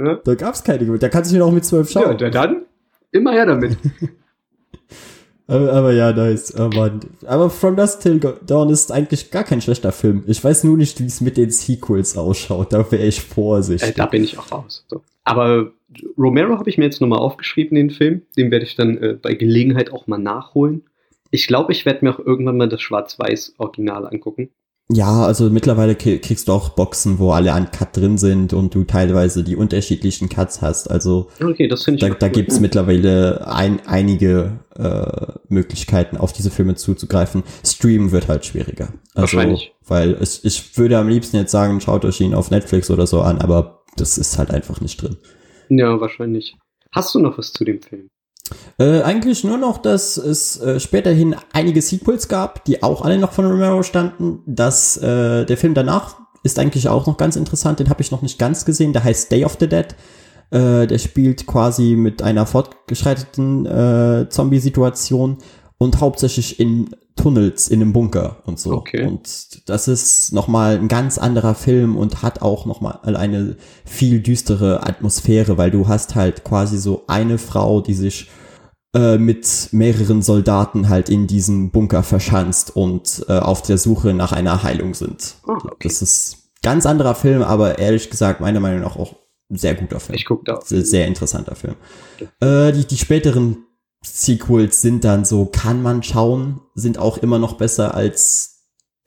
Ja, Da gab's keine Gewalt. Da kannst du ihn auch mit zwölf ja schauen. und dann immer her damit. Aber, aber ja, nice. Aber, aber From Dusk Till Dawn ist eigentlich gar kein schlechter Film. Ich weiß nur nicht, wie es mit den Sequels ausschaut. Da wäre ich Äh, vorsichtig. da bin ich auch raus. So. Aber Romero habe ich mir jetzt nochmal aufgeschrieben, den Film. Den werde ich dann äh, bei Gelegenheit auch mal nachholen. Ich glaube, ich werde mir auch irgendwann mal das Schwarz-Weiß-Original angucken. ja, also mittlerweile kriegst du auch Boxen, wo alle Uncut drin sind und du teilweise die unterschiedlichen Cuts hast. Also Okay, das da, da cool. gibt's mittlerweile ein, einige äh, Möglichkeiten, auf diese Filme zuzugreifen. Streamen wird halt schwieriger. Also, Wahrscheinlich. Weil es, ich würde am liebsten jetzt sagen, schaut euch ihn auf Netflix oder so an, aber das ist halt einfach nicht drin. Ja, wahrscheinlich. Hast du noch was zu dem Film? Äh, eigentlich nur noch, dass es äh, späterhin einige Sequels gab, die auch alle noch von Romero standen. Dass äh, der Film danach ist eigentlich auch noch ganz interessant, den habe ich noch nicht ganz gesehen. Der heißt Day of the Dead. Äh, der spielt quasi mit einer fortgeschreiteten äh, Zombie-Situation und hauptsächlich in Tunnels in einem Bunker und so. Okay. Und das ist nochmal ein ganz anderer Film und hat auch nochmal eine viel düstere Atmosphäre, weil du hast halt quasi so eine Frau, die sich äh, mit mehreren Soldaten halt in diesem Bunker verschanzt und äh, auf der Suche nach einer Heilung sind. Ah, okay. Das ist ganz anderer Film, aber ehrlich gesagt meiner Meinung nach auch ein sehr guter Film. Ich gucke da. Sehr, sehr interessanter Film. Äh, die, die späteren Sequels sind dann so, kann man schauen, sind auch immer noch besser als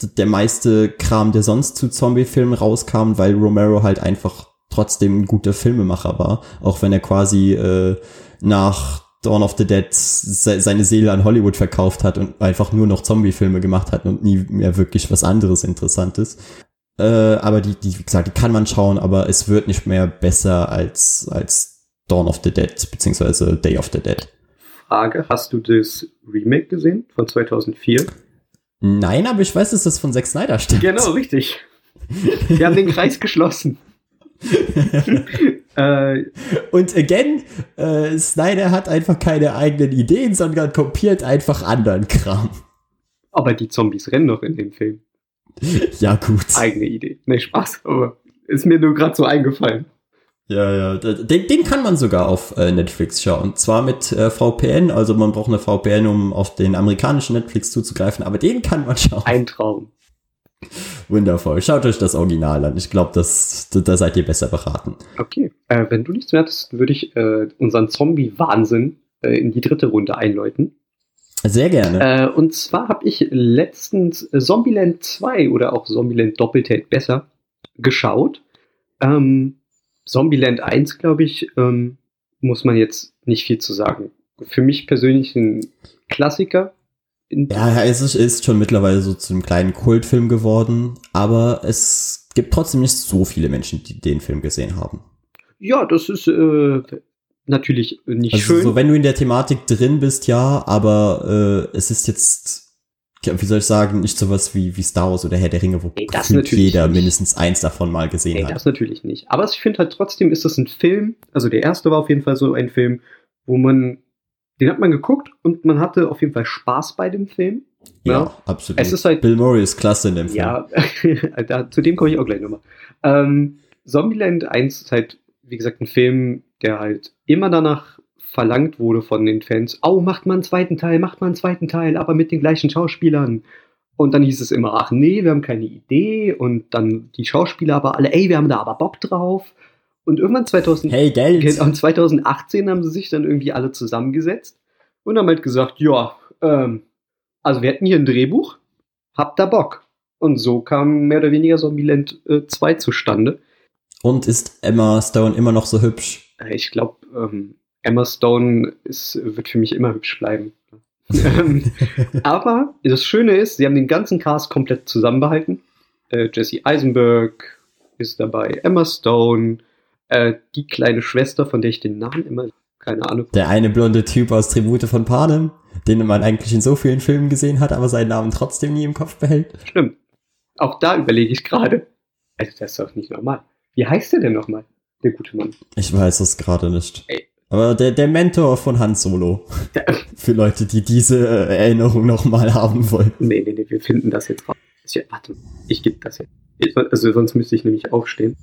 der meiste Kram, der sonst zu Zombie-Filmen rauskam, weil Romero halt einfach trotzdem ein guter Filmemacher war, auch wenn er quasi äh, nach Dawn of the Dead se seine Seele an Hollywood verkauft hat und einfach nur noch Zombie-Filme gemacht hat und nie mehr wirklich was anderes Interessantes. Äh, aber die, die, wie gesagt, die kann man schauen, aber es wird nicht mehr besser als, als Dawn of the Dead, beziehungsweise Day of the Dead. Frage, hast du das Remake gesehen von 2004? Nein, aber ich weiß, dass das von Zack Snyder stammt. Genau, richtig. Wir haben den Kreis geschlossen. äh, und again, äh, Snyder hat einfach keine eigenen Ideen, sondern kopiert einfach anderen Kram. Aber die Zombies rennen doch in dem Film. Ja, gut. Eigene Idee. Ne, Spaß, aber ist mir nur gerade so eingefallen. Ja, ja, den, den kann man sogar auf äh, Netflix schauen. Zwar mit äh, VPN, also man braucht eine VPN, um auf den amerikanischen Netflix zuzugreifen, aber den kann man schauen. Ein Traum. Wundervoll. Schaut euch das Original an. Ich glaube, da seid ihr besser beraten. Okay. Äh, wenn du nichts mehr hattest, würde ich äh, unseren Zombie-Wahnsinn äh, in die dritte Runde einläuten. Sehr gerne. Äh, und zwar habe ich letztens Zombieland 2 oder auch Zombieland Doppeltät besser geschaut. Ähm, Zombieland 1, glaube ich, ähm, muss man jetzt nicht viel zu sagen. Für mich persönlich ein Klassiker. Ja, es ist, ist schon mittlerweile so zu einem kleinen Kultfilm geworden, aber es gibt trotzdem nicht so viele Menschen, die den Film gesehen haben. Ja, das ist äh, natürlich nicht also schön. So, wenn du in der Thematik drin bist, ja, aber äh, es ist jetzt wie soll ich sagen, nicht sowas wie, wie Star Wars oder Herr der Ringe, wo nee, jeder nicht. mindestens eins davon mal gesehen nee, hat. Das natürlich nicht. Aber ich finde halt trotzdem ist das ein Film, also der erste war auf jeden Fall so ein Film, wo man, den hat man geguckt und man hatte auf jeden Fall Spaß bei dem Film. Ja, ja. absolut. Es ist halt, Bill Murray ist klasse in dem Film. Ja, da, zu dem komme ich auch gleich nochmal. Ähm, Zombieland 1 ist halt, wie gesagt, ein Film, der halt immer danach verlangt wurde von den Fans, oh, macht mal einen zweiten Teil, macht mal einen zweiten Teil, aber mit den gleichen Schauspielern. Und dann hieß es immer, ach nee, wir haben keine Idee. Und dann die Schauspieler aber alle, ey, wir haben da aber Bock drauf. Und irgendwann 2000, hey, Geld. Und 2018 haben sie sich dann irgendwie alle zusammengesetzt und haben halt gesagt, ja, ähm, also wir hätten hier ein Drehbuch, habt da Bock. Und so kam mehr oder weniger Zombieland äh, 2 zustande. Und ist Emma Stone immer noch so hübsch? Ich glaube, ähm, Emma Stone ist, wird für mich immer hübsch bleiben. Ähm, aber das Schöne ist, sie haben den ganzen Cast komplett zusammenbehalten. Äh, Jesse Eisenberg ist dabei, Emma Stone, äh, die kleine Schwester, von der ich den Namen immer, keine Ahnung. Der eine blonde Typ aus Tribute von Panem, den man eigentlich in so vielen Filmen gesehen hat, aber seinen Namen trotzdem nie im Kopf behält. Stimmt. Auch da überlege ich gerade. Also, das ist doch nicht normal. Wie heißt der denn nochmal, der gute Mann? Ich weiß es gerade nicht. Ey, aber der, der Mentor von Han Solo. Für Leute, die diese äh, Erinnerung nochmal haben wollen. Nee, nee, nee, wir finden das jetzt raus. Warte, ich gebe das jetzt. Also sonst müsste ich nämlich aufstehen.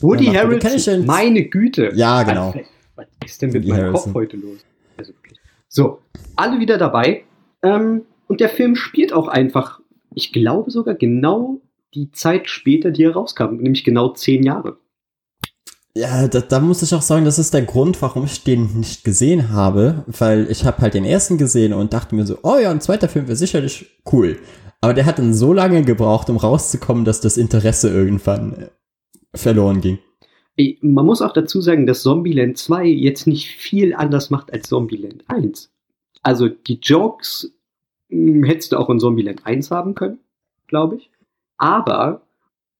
Woody ja, Harrelson, meine Güte. Ja, genau. Was ist denn mit Woody meinem Harrison. Kopf heute los? Also, so, alle wieder dabei. Ähm, und der Film spielt auch einfach, ich glaube sogar genau die Zeit später, die er rauskam, nämlich genau zehn Jahre. Ja, da, da muss ich auch sagen, das ist der Grund, warum ich den nicht gesehen habe, weil ich habe halt den ersten gesehen und dachte mir so, oh ja, ein zweiter Film wäre sicherlich cool. Aber der hat dann so lange gebraucht, um rauszukommen, dass das Interesse irgendwann äh, verloren ging. Man muss auch dazu sagen, dass Zombieland 2 jetzt nicht viel anders macht als Zombieland 1. Also die Jokes mh, hm, hättest du auch in Zombieland 1 haben können, glaube ich. Aber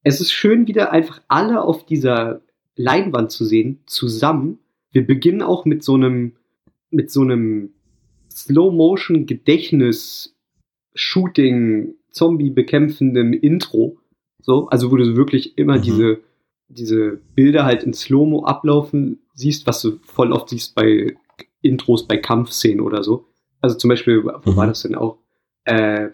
es ist schön, wieder einfach alle auf dieser Leinwand zu sehen, zusammen. Wir beginnen auch mit so einem, mit so einem Slow-Motion-Gedächtnis-Shooting, Zombie-bekämpfendem Intro. So, also wo du wirklich immer mhm. diese, diese Bilder halt in Slow-Mo ablaufen siehst, was du voll oft siehst bei Intros, bei Kampfszenen oder so. Also zum Beispiel, wo mhm. war das denn auch? Äh,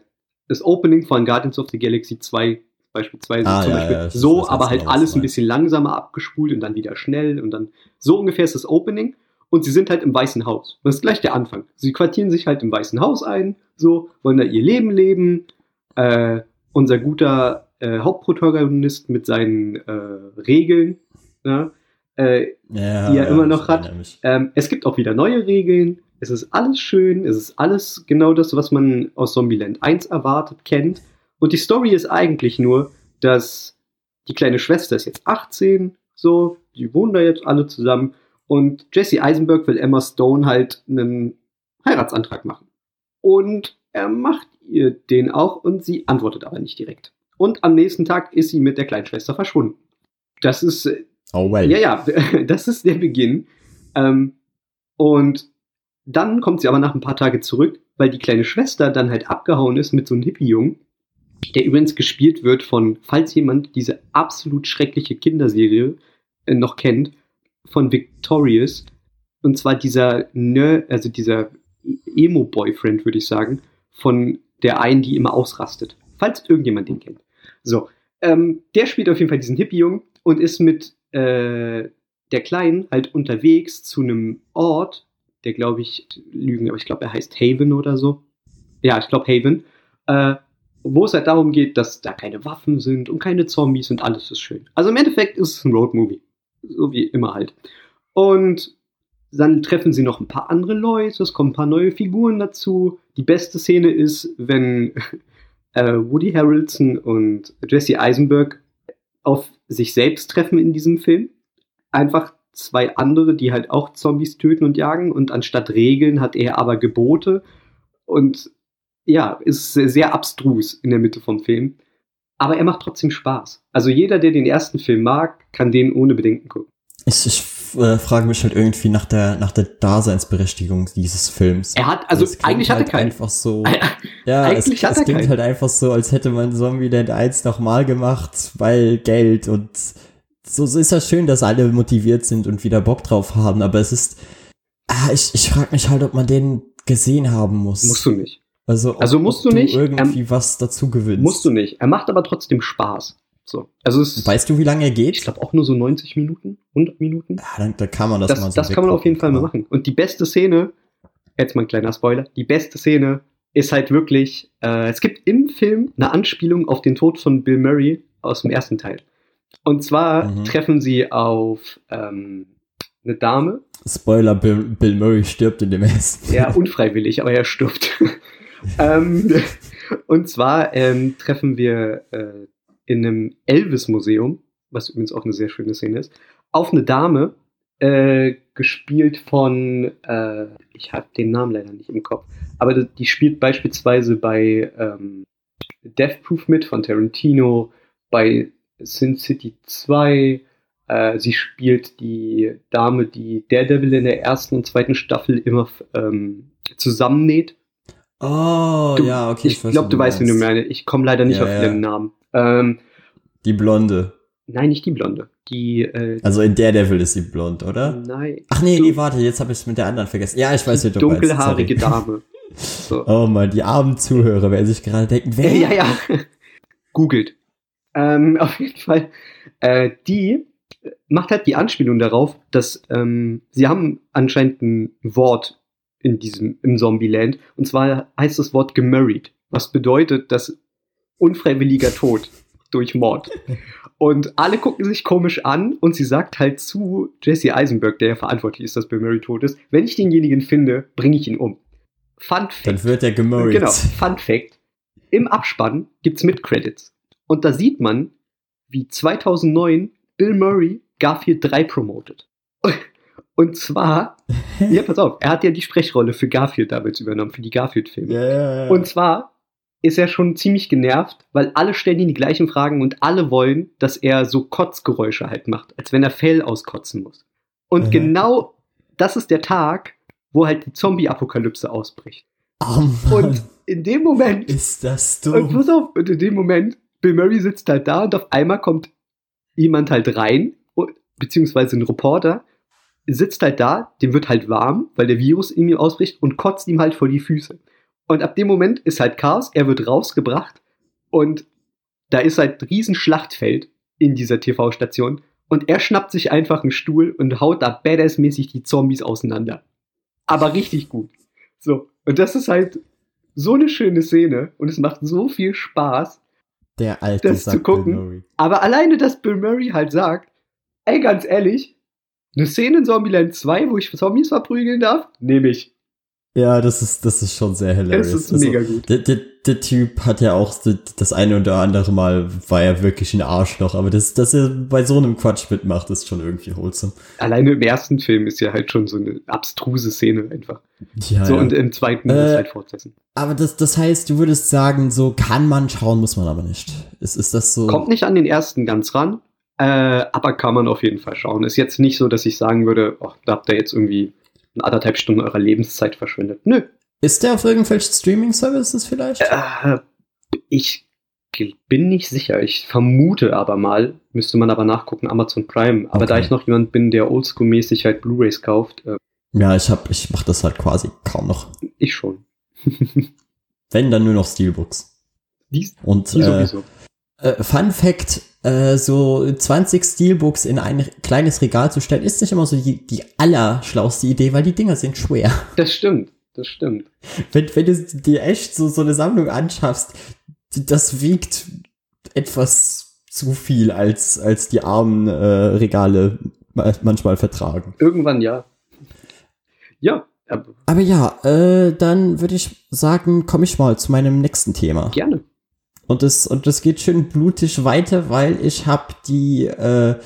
das Opening von Guardians of the Galaxy 2 beispielsweise. Ah, zum ja, Beispiel ja, so, weiß, aber halt alles ein bisschen langsamer abgespult und dann wieder schnell und dann so ungefähr ist das Opening. Und sie sind halt im Weißen Haus. Das ist gleich der Anfang. Sie quartieren sich halt im Weißen Haus ein, so, wollen da ihr Leben leben. Äh, unser guter äh, Hauptprotagonist mit seinen äh, Regeln, ne, äh, ja, die er immer noch hat. Ähm, es gibt auch wieder neue Regeln. Es ist alles schön. Es ist alles genau das, was man aus Zombieland 1 erwartet, kennt. Und die Story ist eigentlich nur, dass die kleine Schwester ist jetzt 18, so, die wohnen da jetzt alle zusammen und Jesse Eisenberg will Emma Stone halt einen Heiratsantrag machen. Und er macht ihr den auch und sie antwortet aber nicht direkt. Und am nächsten Tag ist sie mit der kleinen Schwester verschwunden. Das ist. Äh, oh well. Ja, ja, das ist der Beginn. Ähm, und dann kommt sie aber nach ein paar Tagen zurück, weil die kleine Schwester dann halt abgehauen ist mit so einem Hippie-Jungen der übrigens gespielt wird von, falls jemand diese absolut schreckliche Kinderserie äh, noch kennt, von Victorious. Und zwar dieser Ner also dieser Emo-Boyfriend, würde ich sagen, von der einen, die immer ausrastet. Falls irgendjemand den kennt. So, ähm, der spielt auf jeden Fall diesen Hippie-Jungen und ist mit äh, der Kleinen halt unterwegs zu einem Ort, der glaube ich, lügen, aber ich glaube, er heißt Haven oder so. Ja, ich glaube Haven. Äh, wo es halt darum geht, dass da keine Waffen sind und keine Zombies und alles ist schön. Also im Endeffekt ist es ein Roadmovie. So wie immer halt. Und dann treffen sie noch ein paar andere Leute, es kommen ein paar neue Figuren dazu. Die beste Szene ist, wenn äh, Woody Harrelson und Jesse Eisenberg auf sich selbst treffen in diesem Film. Einfach zwei andere, die halt auch Zombies töten und jagen und anstatt Regeln hat er aber Gebote und ja, ist sehr abstrus in der Mitte vom Film. Aber er macht trotzdem Spaß. Also jeder, der den ersten Film mag, kann den ohne Bedenken gucken. Ich, ich äh, frage mich halt irgendwie nach der, nach der Daseinsberechtigung dieses Films. Er hat, also eigentlich halt hat er keinen. einfach so, ja, eigentlich es, hat es klingt keinen. halt einfach so, als hätte man Zombieland 1 nochmal gemacht, weil Geld und so, so ist das schön, dass alle motiviert sind und wieder Bock drauf haben, aber es ist, ah, ich, ich frage mich halt, ob man den gesehen haben muss. Musst du nicht. Also, ob, also musst du nicht. irgendwie er, was dazu gewinnst. Musst du nicht. Er macht aber trotzdem Spaß. So. Also es, weißt du, wie lange er geht? Ich glaube auch nur so 90 Minuten, 100 Minuten. Ja, dann, da kann man das, das mal so Das kann man auf jeden Fall mal machen. Und die beste Szene, jetzt mal ein kleiner Spoiler, die beste Szene ist halt wirklich, äh, es gibt im Film eine Anspielung auf den Tod von Bill Murray aus dem ersten Teil. Und zwar mhm. treffen sie auf ähm, eine Dame. Spoiler, Bill, Bill Murray stirbt in dem ersten. Ja, unfreiwillig, aber er stirbt. ähm, und zwar ähm, treffen wir äh, in einem Elvis-Museum, was übrigens auch eine sehr schöne Szene ist, auf eine Dame, äh, gespielt von, äh, ich habe den Namen leider nicht im Kopf, aber die, spielt beispielsweise bei ähm, Death Proof mit von Tarantino, bei Sin City 2, äh, sie spielt die Dame, die Daredevil in der ersten und zweiten Staffel immer ähm, zusammennäht. Oh, du, ja, okay. Ich, ich glaube, du weißt, wie du meine. Ich komme leider nicht ja, auf ja. ihren Namen. Ähm, die Blonde. Nein, nicht die Blonde. Die, äh, also in Daredevil ist sie blond, oder? Nein. Ach nee, nee, warte, jetzt habe ich es mit der anderen vergessen. Ja, ich weiß, wie du Dunkelhaarige meinst, Dame. So. Oh man, die armen Zuhörer werden sich gerade denken, wer? Ja, ja. Googelt. Ähm, auf jeden Fall. Äh, die macht halt die Anspielung darauf, dass ähm, sie haben anscheinend ein Wort in diesem, im Zombieland. Und zwar heißt das Wort gemarried, was bedeutet, dass unfreiwilliger Tod durch Mord. Und alle gucken sich komisch an und sie sagt halt zu Jesse Eisenberg, der ja verantwortlich ist, dass Bill Murray tot ist, wenn ich denjenigen finde, bringe ich ihn um. Fun Fact. Dann wird er gemarried. Genau, Fun Fact. Im Abspann gibt's mit Credits. Und da sieht man, wie 2009 Bill Murray Garfield 3 promotet. Und zwar, ja, pass auf, er hat ja die Sprechrolle für Garfield damals übernommen, für die Garfield-Filme. Yeah. Und zwar ist er schon ziemlich genervt, weil alle stellen ihn die gleichen Fragen und alle wollen, dass er so Kotzgeräusche halt macht, als wenn er Fell auskotzen muss. Und mhm. genau das ist der Tag, wo halt die Zombie-Apokalypse ausbricht. Oh und in dem Moment. Ist das dumm. Und pass auf, und in dem Moment, Bill Murray sitzt halt da und auf einmal kommt jemand halt rein, beziehungsweise ein Reporter, sitzt halt da, dem wird halt warm, weil der Virus in ihm ausbricht und kotzt ihm halt vor die Füße. Und ab dem Moment ist halt Chaos, er wird rausgebracht und da ist halt ein riesen Schlachtfeld in dieser TV-Station und er schnappt sich einfach einen Stuhl und haut da badass-mäßig die Zombies auseinander. Aber richtig gut. So, und das ist halt so eine schöne Szene und es macht so viel Spaß, der alte das zu gucken. Aber alleine, dass Bill Murray halt sagt, ey, ganz ehrlich, eine Szene in Zombieland 2, wo ich Zombies verprügeln darf, nehme ich. Ja, das ist, das ist schon sehr hilarious. Das ist also, mega gut. Der, der, der, Typ hat ja auch das eine oder andere Mal war er wirklich ein Arschloch, aber das, dass er bei so einem Quatsch mitmacht, ist schon irgendwie wholesome. Alleine im ersten Film ist ja halt schon so eine abstruse Szene einfach. Ja, so ja. und im zweiten äh, ist halt fortsetzen. Aber das, das heißt, du würdest sagen, so kann man schauen, muss man aber nicht. Ist, ist das so? Kommt nicht an den ersten ganz ran, äh, aber kann man auf jeden Fall schauen. Ist jetzt nicht so, dass ich sagen würde, oh, da habt ihr jetzt irgendwie anderthalb Stunden eurer Lebenszeit verschwendet. Nö. Ist der auf irgendwelchen Streaming-Services vielleicht? Äh, ich bin nicht sicher. Ich vermute aber mal, müsste man aber nachgucken, Amazon Prime. Aber Okay. da ich noch jemand bin, der oldschool-mäßig halt Blu-Rays kauft, äh, Ja, ich hab, ich mach das halt quasi kaum noch. ich schon. Wenn, dann nur noch Steelbooks. Die, Und die äh, sowieso. äh, Fun Fact, äh, so 20 Steelbooks in ein kleines Regal zu stellen, ist nicht immer so die, die allerschlauste Idee, weil die Dinger sind schwer. Das stimmt, das stimmt. Wenn, wenn du dir echt so, so eine Sammlung anschaffst, das wiegt etwas zu viel, als, als die armen äh, Regale ma- manchmal vertragen. Irgendwann ja. Ja, aber Aber ja, äh, dann würde ich sagen, komme ich mal zu meinem nächsten Thema. gerne. Und das, und das geht schön blutig weiter, weil ich habe die äh,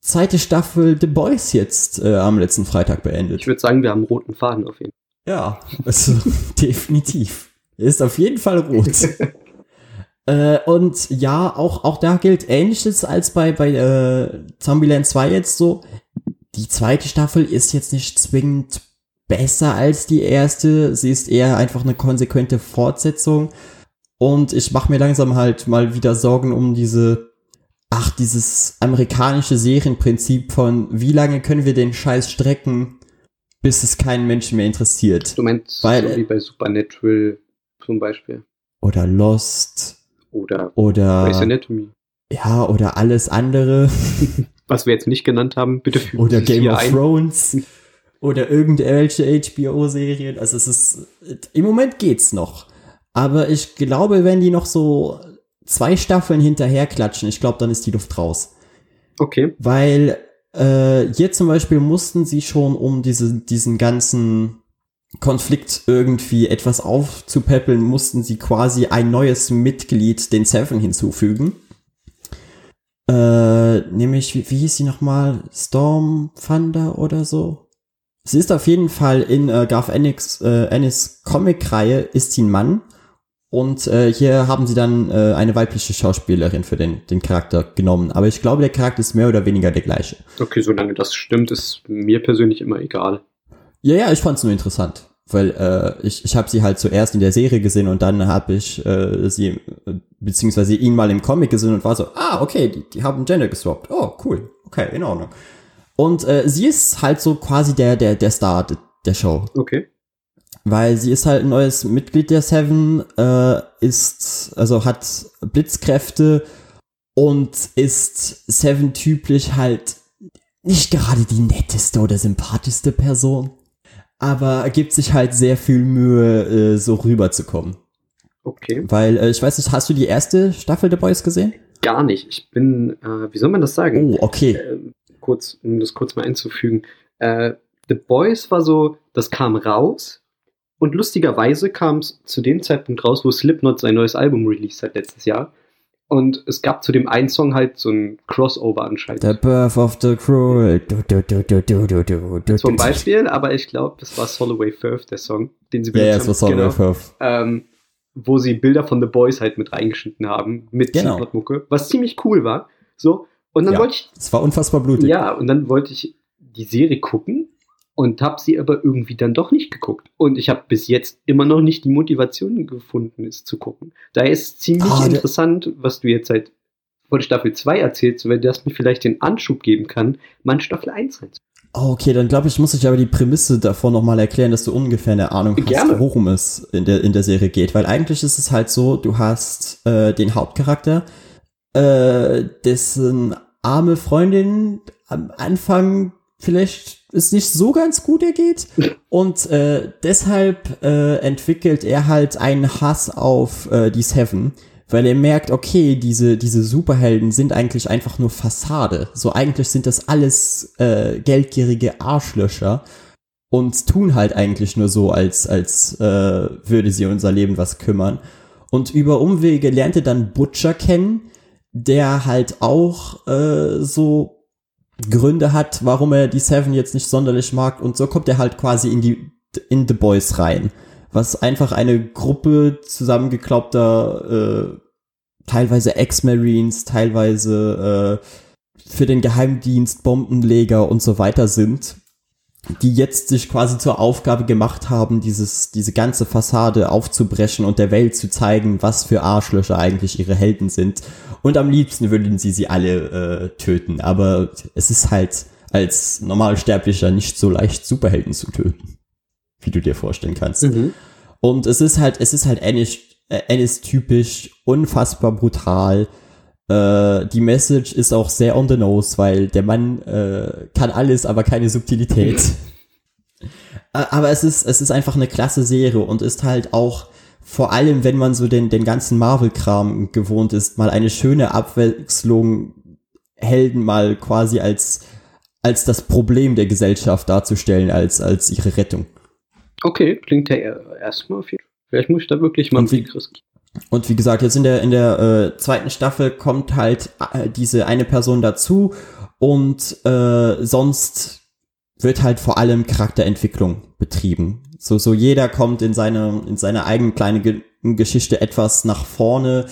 zweite Staffel The Boys jetzt äh, am letzten Freitag beendet. Ich würde sagen, wir haben roten Faden auf jeden Ja, also definitiv. Ist auf jeden Fall rot. äh, und ja, auch, auch da gilt ähnliches als bei, bei äh, Zombieland 2 jetzt so. Die zweite Staffel ist jetzt nicht zwingend besser als die erste. Sie ist eher einfach eine konsequente Fortsetzung. Und ich mache mir langsam halt mal wieder Sorgen um diese, ach, dieses amerikanische Serienprinzip von, wie lange können wir den Scheiß strecken, bis es keinen Menschen mehr interessiert. Du meinst Weil- so wie bei Supernatural zum Beispiel. Oder Lost. Oder Oder, Grey's Anatomy. ja, oder alles andere. Was wir jetzt nicht genannt haben, bitte fügen Oder Game hier of ein. Thrones. Oder irgendwelche HBO-Serien. Also es ist, im Moment geht's noch. Aber ich glaube, wenn die noch so zwei Staffeln hinterher klatschen, ich glaube, dann ist die Luft raus. Okay, Weil äh, hier zum Beispiel mussten sie schon, um diese, diesen ganzen Konflikt irgendwie etwas aufzupäppeln, mussten sie quasi ein neues Mitglied, den Seven, hinzufügen. Äh, nämlich, wie, wie hieß sie nochmal? Storm Thunder oder so? Sie ist auf jeden Fall in äh, Garth Ennis, äh, Ennis Comic-Reihe, ist sie ein Mann. Und äh, hier haben sie dann äh, eine weibliche Schauspielerin für den, den Charakter genommen. Aber ich glaube, der Charakter ist mehr oder weniger der gleiche. okay, solange das stimmt, ist mir persönlich immer egal. Ja, ja, ich fand's nur interessant. Weil äh, ich, ich habe sie halt zuerst in der Serie gesehen und dann habe ich äh, sie, beziehungsweise ihn mal im Comic gesehen und war so, ah, okay, die, die haben Gender geswappt. Oh, cool. Okay, in Ordnung. Und äh, sie ist halt so quasi der, der, der Star de- der Show. Okay. Weil sie ist halt ein neues Mitglied der Seven, äh, ist, also hat Blitzkräfte und ist Seven typisch halt nicht gerade die netteste oder sympathischste Person, aber gibt sich halt sehr viel Mühe, äh, so rüberzukommen. Okay. Weil, äh, ich weiß nicht, hast du die erste Staffel The Boys gesehen? Gar nicht. Ich bin, äh, wie soll man das sagen? Oh, okay. Ähm, kurz, um das kurz mal einzufügen. Äh, The Boys war so, das kam raus und lustigerweise kam es zu dem Zeitpunkt raus, wo Slipknot sein neues Album released hat letztes Jahr. Und es gab zu dem einen Song halt so ein Crossover anscheinend. The Birth of the Cruel. Du, du, du, du, du, du, du, Zum. Beispiel, aber ich glaube, das war Soloway Firth, der Song, den sie Ja, ja, benutzt es war haben. Solomon Genau. Firth. ähm, wo sie Bilder von The Boys halt mit reingeschnitten haben, mit Genau. Slipknot-Mucke, was ziemlich cool war. So, und dann Ja. wollte ich Es war unfassbar blutig. Ja, und dann wollte ich die Serie gucken und habe sie aber irgendwie dann doch nicht geguckt. Und ich habe bis jetzt immer noch nicht die Motivation gefunden, es zu gucken. Daher ist es ziemlich der- interessant, was du jetzt seit von Staffel 2 erzählst, weil das mir vielleicht den Anschub geben kann, mal in Staffel 1 reinzugucken. Oh, okay, dann glaube ich, muss ich aber die Prämisse davor nochmal erklären, dass du ungefähr eine Ahnung hast, Gerne. worum es in der, in der Serie geht. Weil eigentlich ist es halt so, du hast äh, den Hauptcharakter, äh, dessen arme Freundin am Anfang vielleicht es nicht so ganz gut ergeht. Und äh, deshalb äh, entwickelt er halt einen Hass auf äh, die Seven. Weil er merkt, okay, diese, diese Superhelden sind eigentlich einfach nur Fassade. So eigentlich sind das alles äh, geldgierige Arschlöcher und tun halt eigentlich nur so, als, als äh, würde sie unser Leben was kümmern. Und über Umwege lernt er dann Butcher kennen, der halt auch äh, so Gründe hat, warum er die Seven jetzt nicht sonderlich mag. Und so kommt er halt quasi in die in The Boys rein. Was einfach eine Gruppe zusammengeklaubter, äh, teilweise Ex-Marines, teilweise äh, für den Geheimdienst Bombenleger und so weiter sind. Die jetzt sich quasi zur Aufgabe gemacht haben, dieses, diese ganze Fassade aufzubrechen und der Welt zu zeigen, was für Arschlöcher eigentlich ihre Helden sind. Und am liebsten würden sie sie alle äh, töten. Aber es ist halt als Normalsterblicher nicht so leicht, Superhelden zu töten. Wie du dir vorstellen kannst. Mhm. Und es ist halt, es ist halt Ennis, äh, typisch, unfassbar brutal. Äh, die Message ist auch sehr on the nose, weil der Mann äh, kann alles, aber keine Subtilität. Aber es ist, es ist einfach eine klasse Serie und ist halt auch, vor allem wenn man so den, den ganzen Marvel-Kram gewohnt ist, mal eine schöne Abwechslung, Helden mal quasi als, als das Problem der Gesellschaft darzustellen, als, als ihre Rettung. Okay, klingt ja erstmal viel. Vielleicht muss ich da wirklich mal einen Blick riskieren. Und wie gesagt, jetzt in der, in der äh, zweiten Staffel kommt halt äh, diese eine Person dazu und äh, sonst wird halt vor allem Charakterentwicklung betrieben. So, so jeder kommt in seine, in seine eigene kleine Ge Geschichte etwas nach vorne.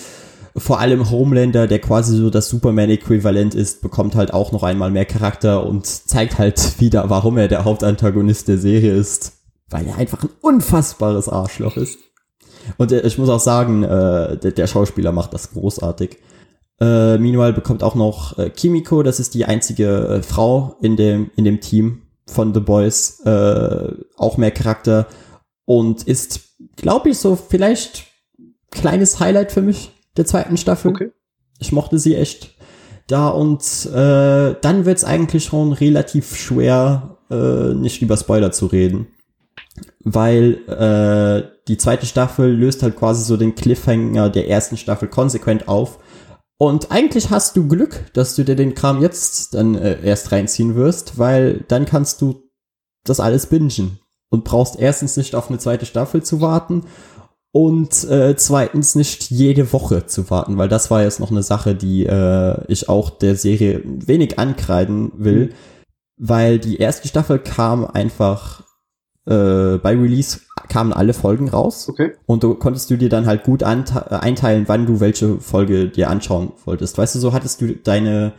Vor allem Homelander, der quasi so das Superman-Äquivalent ist, bekommt halt auch noch einmal mehr Charakter und zeigt halt wieder, warum er der Hauptantagonist der Serie ist. Weil er einfach ein unfassbares Arschloch ist. Und äh, ich muss auch sagen, äh, der, der Schauspieler macht das großartig. Äh, meanwhile bekommt auch noch äh, Kimiko, das ist die einzige äh, Frau in dem, in dem Team von The Boys, äh, auch mehr Charakter und ist, glaube ich, so vielleicht kleines Highlight für mich der zweiten Staffel. Okay. Ich mochte sie echt da und äh, dann wird's eigentlich schon relativ schwer, äh, nicht über Spoiler zu reden. Weil äh, die zweite Staffel löst halt quasi so den Cliffhanger der ersten Staffel konsequent auf. Und eigentlich hast du Glück, dass du dir den Kram jetzt dann äh, erst reinziehen wirst, weil dann kannst du das alles bingen und brauchst erstens nicht auf eine zweite Staffel zu warten und äh, zweitens nicht jede Woche zu warten, weil das war jetzt noch eine Sache, die äh, ich auch der Serie wenig ankreiden will, weil die erste Staffel kam einfach äh, bei Release kamen alle Folgen raus Okay. und du konntest du dir dann halt gut einteilen, wann du welche Folge dir anschauen wolltest. Weißt du, so hattest du deine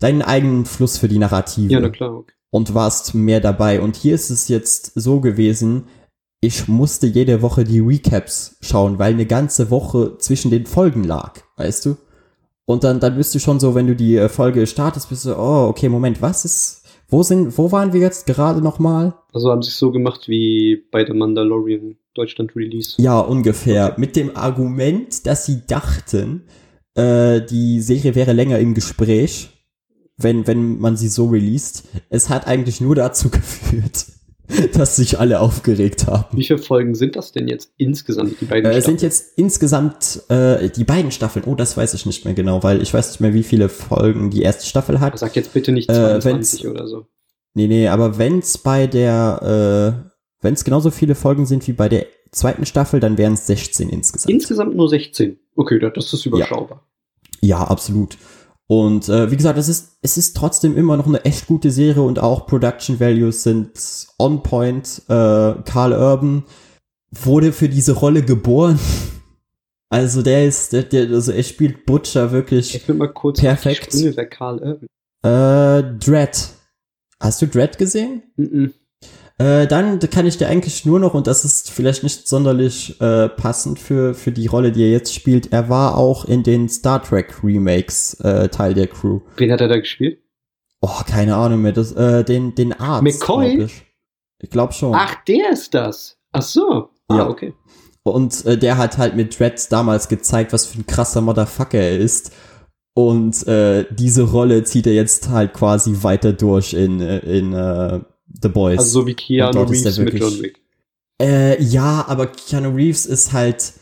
deinen eigenen Fluss für die Narrative Ja, na klar. Okay. und warst mehr dabei. Und hier ist es jetzt so gewesen, ich musste jede Woche die Recaps schauen, weil eine ganze Woche zwischen den Folgen lag, weißt du? Und dann, dann bist du schon so, wenn du die äh, Folge startest, bist du, oh, okay, Moment, was ist, wo sind, wo waren wir jetzt gerade nochmal? Also haben sie es so gemacht wie bei The Mandalorian Deutschland Release. Ja, ungefähr. Mit dem Argument, dass sie dachten, äh, die Serie wäre länger im Gespräch, wenn, wenn man sie so released. Es hat eigentlich nur dazu geführt, dass sich alle aufgeregt haben. Wie viele Folgen sind das denn jetzt insgesamt, die beiden Äh, Staffeln? sind jetzt insgesamt äh, die beiden Staffeln. Oh, das weiß ich nicht mehr genau, weil ich weiß nicht mehr, wie viele Folgen die erste Staffel hat. Sag jetzt bitte nicht Äh, 22 oder so. Nee, nee, aber wenn's bei der, äh, wenn's genauso viele Folgen sind wie bei der zweiten Staffel, dann wären es 16 insgesamt. Insgesamt nur 16. Okay, das das ist überschaubar. Ja, absolut. Und äh, wie gesagt, es ist, es ist trotzdem immer noch eine echt gute Serie und auch Production Values sind on point. Äh, Carl Urban wurde für diese Rolle geboren. Also der ist, der, der also er spielt Butcher wirklich Ich will mal kurz Perfekt. Sprünge, wer Karl Urban. äh, Dread. Hast du Dread gesehen? Mhm. Äh, dann kann ich dir eigentlich nur noch, und das ist vielleicht nicht sonderlich äh, passend für, für die Rolle, die er jetzt spielt, er war auch in den Star Trek Remakes äh, Teil der Crew. Wen hat er da gespielt? Oh, keine Ahnung mehr. Das, äh, den, den Arzt. McCoy? glaub Ich, ich glaube schon. Ach, der ist das. Ach so. Ah, Ja. okay. Und äh, der hat halt mit Dread damals gezeigt, was für ein krasser Motherfucker er ist. Und äh, diese Rolle zieht er jetzt halt quasi weiter durch in, äh, in äh, The Boys. Also so wie Keanu Reeves mit John Wick. Äh, ja, aber Keanu Reeves ist halt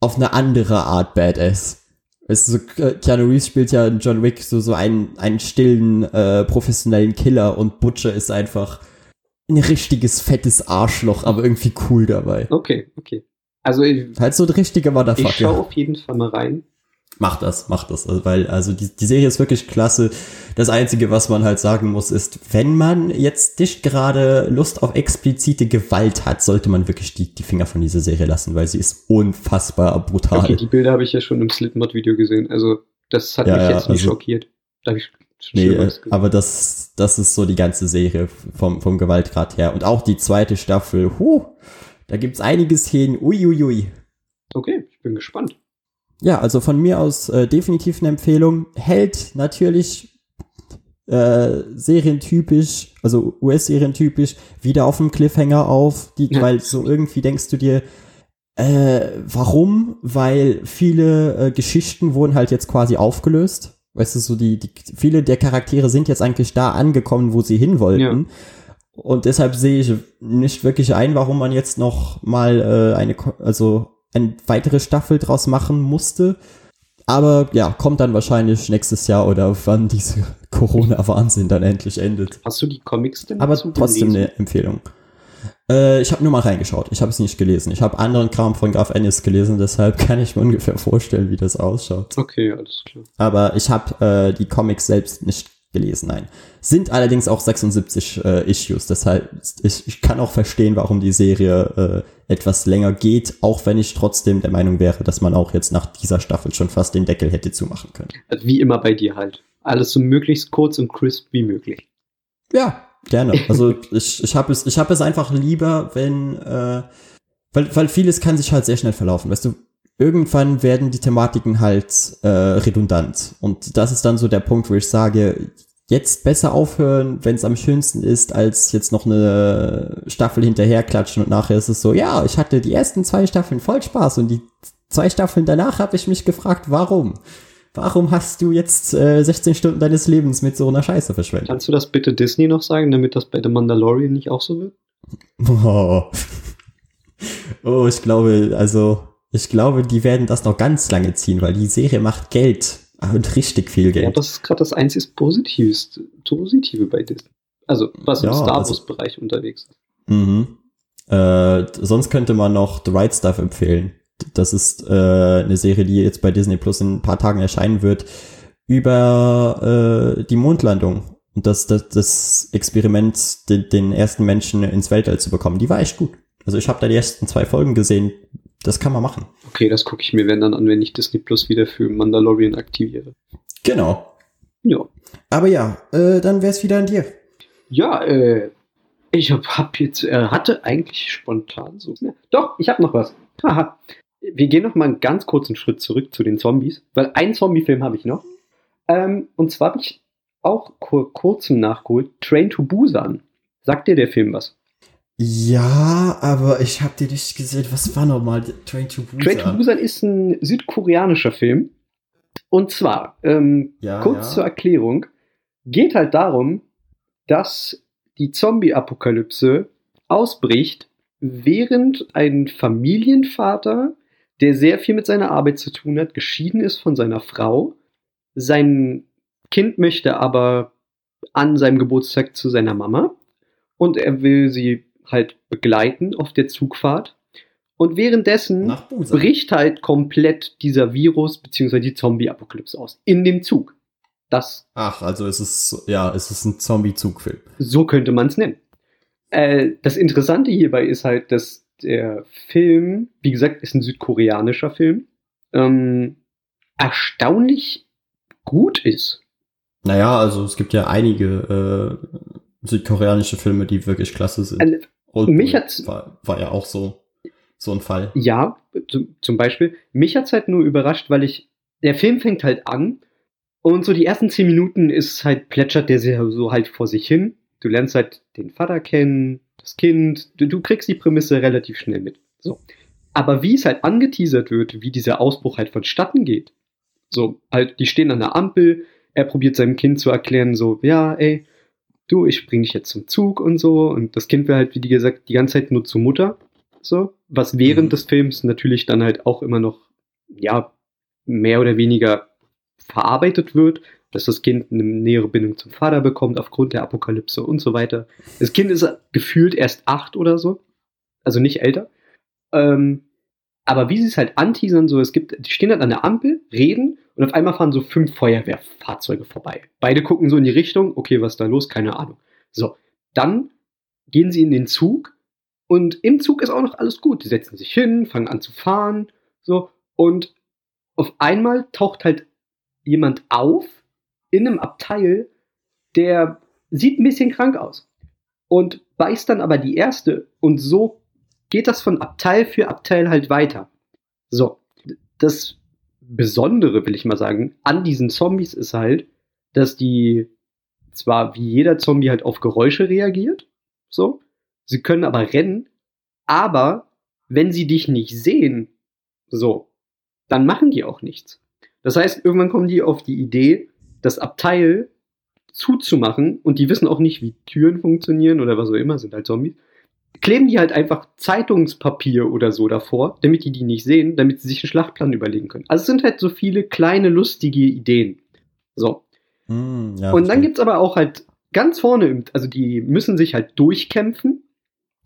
auf eine andere Art Badass. Weißt du, so, äh, Keanu Reeves spielt ja in John Wick so, so einen, einen stillen, äh, professionellen Killer und Butcher ist einfach ein richtiges, fettes Arschloch, aber irgendwie cool dabei. Okay, okay. Also ich, Halt so ein richtiger ich schaue Motherfucker. auf jeden Fall mal rein. Mach das, mach das. Also, weil, also die, die Serie ist wirklich klasse. Das Einzige, was man halt sagen muss, ist, wenn man jetzt nicht gerade Lust auf explizite Gewalt hat, sollte man wirklich die, die Finger von dieser Serie lassen, weil sie ist unfassbar brutal. Okay, die Bilder habe ich ja schon im Slipknot-Video gesehen. Also das hat Ja, mich ja, jetzt nicht also- schockiert. Da ich Nee, äh, aber das, das ist so die ganze Serie vom, vom Gewaltgrad her. Und auch die zweite Staffel, huh, da gibt's einige Szenen, uiuiui. Okay, ich bin gespannt. Ja, also von mir aus äh, definitiv eine Empfehlung. Hält natürlich äh, serientypisch, also US-serientypisch, wieder auf dem Cliffhanger auf, die, weil so irgendwie denkst du dir, äh, warum? Weil viele äh, Geschichten wurden halt jetzt quasi aufgelöst. Weißt du, so die, die, viele der Charaktere sind jetzt eigentlich da angekommen, wo sie hin wollten. Ja. Und deshalb sehe ich nicht wirklich ein, warum man jetzt noch mal äh, eine, also eine weitere Staffel draus machen musste. Aber ja, kommt dann wahrscheinlich nächstes Jahr oder wann diese Corona-Wahnsinn dann endlich endet. Hast du die Comics denn Aber trotzdem gelesen? eine Empfehlung. Äh, ich habe nur mal reingeschaut. Ich habe es nicht gelesen. Ich habe anderen Kram von Graf Ennis gelesen, deshalb kann ich mir ungefähr vorstellen, wie das ausschaut. Okay, alles klar. Aber ich habe äh, die Comics selbst nicht gelesen, nein. Sind allerdings auch 76 äh, Issues, deshalb ich, ich kann auch verstehen, warum die Serie äh, etwas länger geht, auch wenn ich trotzdem der Meinung wäre, dass man auch jetzt nach dieser Staffel schon fast den Deckel hätte zumachen können. Also wie immer bei dir halt. Alles so möglichst kurz und crisp wie möglich. Ja, gerne. Also ich, ich habe es, ich habe es einfach lieber, wenn, äh, weil, weil vieles kann sich halt sehr schnell verlaufen. Weißt du, irgendwann werden die Thematiken halt äh, redundant. Und das ist dann so der Punkt, wo ich sage, jetzt besser aufhören, wenn es am schönsten ist, als jetzt noch eine Staffel hinterher klatschen und nachher ist es so, ja, ich hatte die ersten zwei Staffeln voll Spaß und die zwei Staffeln danach habe ich mich gefragt, warum? Warum hast du jetzt äh, 16 Stunden deines Lebens mit so einer Scheiße verschwendet? Kannst du das bitte Disney noch sagen, damit das bei The Mandalorian nicht auch so wird? Oh. oh, ich glaube, also, ich glaube, die werden das noch ganz lange ziehen, weil die Serie macht Geld. Und richtig viel Ja, Geld. das ist gerade das einzig Positives, Positive bei Disney. Also, was im Ja, Star also- Wars-Bereich unterwegs ist. Mhm. Äh, sonst könnte man noch The Right Stuff empfehlen. Das ist äh, eine Serie, die jetzt bei Disney Plus in ein paar Tagen erscheinen wird, über äh, die Mondlandung und das, das, das Experiment, den, den ersten Menschen ins Weltall zu bekommen. Die war echt gut. Also ich habe da die ersten zwei Folgen gesehen. Das kann man machen. Okay, das gucke ich mir wenn dann an, wenn ich Disney Plus wieder für Mandalorian aktiviere. Genau. Ja. Aber ja, äh, dann wär's wieder an dir. Ja, äh, ich hab, hab jetzt, äh, hatte eigentlich spontan so. Ja, doch, ich hab noch was. Haha. Wir gehen noch mal einen ganz kurzen Schritt zurück zu den Zombies, weil einen Zombie-Film habe ich noch. Ähm, und zwar habe ich auch kur kurzem nachgeholt, Train to Busan. Sagt dir der Film was? Ja, aber ich habe dir nicht gesehen. Was war nochmal Train to Busan? Train to Busan ist ein südkoreanischer Film. Und zwar, ähm, Ja, kurz ja. zur Erklärung, geht halt darum, dass die Zombie-Apokalypse ausbricht, während ein Familienvater, der sehr viel mit seiner Arbeit zu tun hat, geschieden ist von seiner Frau. Sein Kind möchte aber an seinem Geburtstag zu seiner Mama und er will sie halt begleiten auf der Zugfahrt. Und währenddessen bricht halt komplett dieser Virus bzw. die Zombie-Apokalypse aus. In dem Zug. Das, Ach, also es ist, ja, es ist ein Zombie-Zugfilm. so könnte man es nennen. Äh, das Interessante hierbei ist halt, dass der Film, wie gesagt, ist ein südkoreanischer Film, ähm, erstaunlich gut ist. Naja, also es gibt ja einige äh, südkoreanische Filme, die wirklich klasse sind. Oldboy mich hat's- war, war ja auch so, so ein Fall. Ja, zum, Beispiel. Mich hat's halt nur überrascht, weil ich, der Film fängt halt an und so die ersten zehn Minuten ist halt, plätschert der so halt vor sich hin. Du lernst halt den Vater kennen, das Kind, du, du kriegst die Prämisse relativ schnell mit. So. Aber wie es halt angeteasert wird, wie dieser Ausbruch halt vonstatten geht. So, halt, die stehen an der Ampel, er probiert seinem Kind zu erklären, so, ja, ey, du, ich bring dich jetzt zum Zug und so. Und das Kind will halt, wie gesagt, die ganze Zeit nur zur Mutter. So, was während Mhm. des Films natürlich dann halt auch immer noch, ja, mehr oder weniger verarbeitet wird, dass das Kind eine nähere Bindung zum Vater bekommt aufgrund der Apokalypse und so weiter. Das Kind ist gefühlt erst acht oder so, also nicht älter. Ähm, aber wie sie es halt anteasern, so, es gibt, die stehen dann an der Ampel, reden und auf einmal fahren so fünf Feuerwehrfahrzeuge vorbei. Beide gucken so in die Richtung, okay, was ist da los? Keine Ahnung. So, dann gehen sie in den Zug und im Zug ist auch noch alles gut. Die setzen sich hin, fangen an zu fahren, so, und auf einmal taucht halt jemand auf in einem Abteil, der sieht ein bisschen krank aus und beißt dann aber die erste und so geht das von Abteil für Abteil halt weiter. So, das Besondere, will ich mal sagen, an diesen Zombies ist halt, dass die zwar wie jeder Zombie halt auf Geräusche reagiert, so, sie können aber rennen, aber wenn sie dich nicht sehen, so, dann machen die auch nichts. Das heißt, irgendwann kommen die auf die Idee, das Abteil zuzumachen und die wissen auch nicht, wie Türen funktionieren oder was auch immer, sind halt Zombies. Kleben die halt einfach Zeitungspapier oder so davor, damit die die nicht sehen, damit sie sich einen Schlachtplan überlegen können. Also es sind halt so viele kleine lustige Ideen. So. Hm, ja, und dann verstehe. gibt's aber auch halt ganz vorne, also die müssen sich halt durchkämpfen,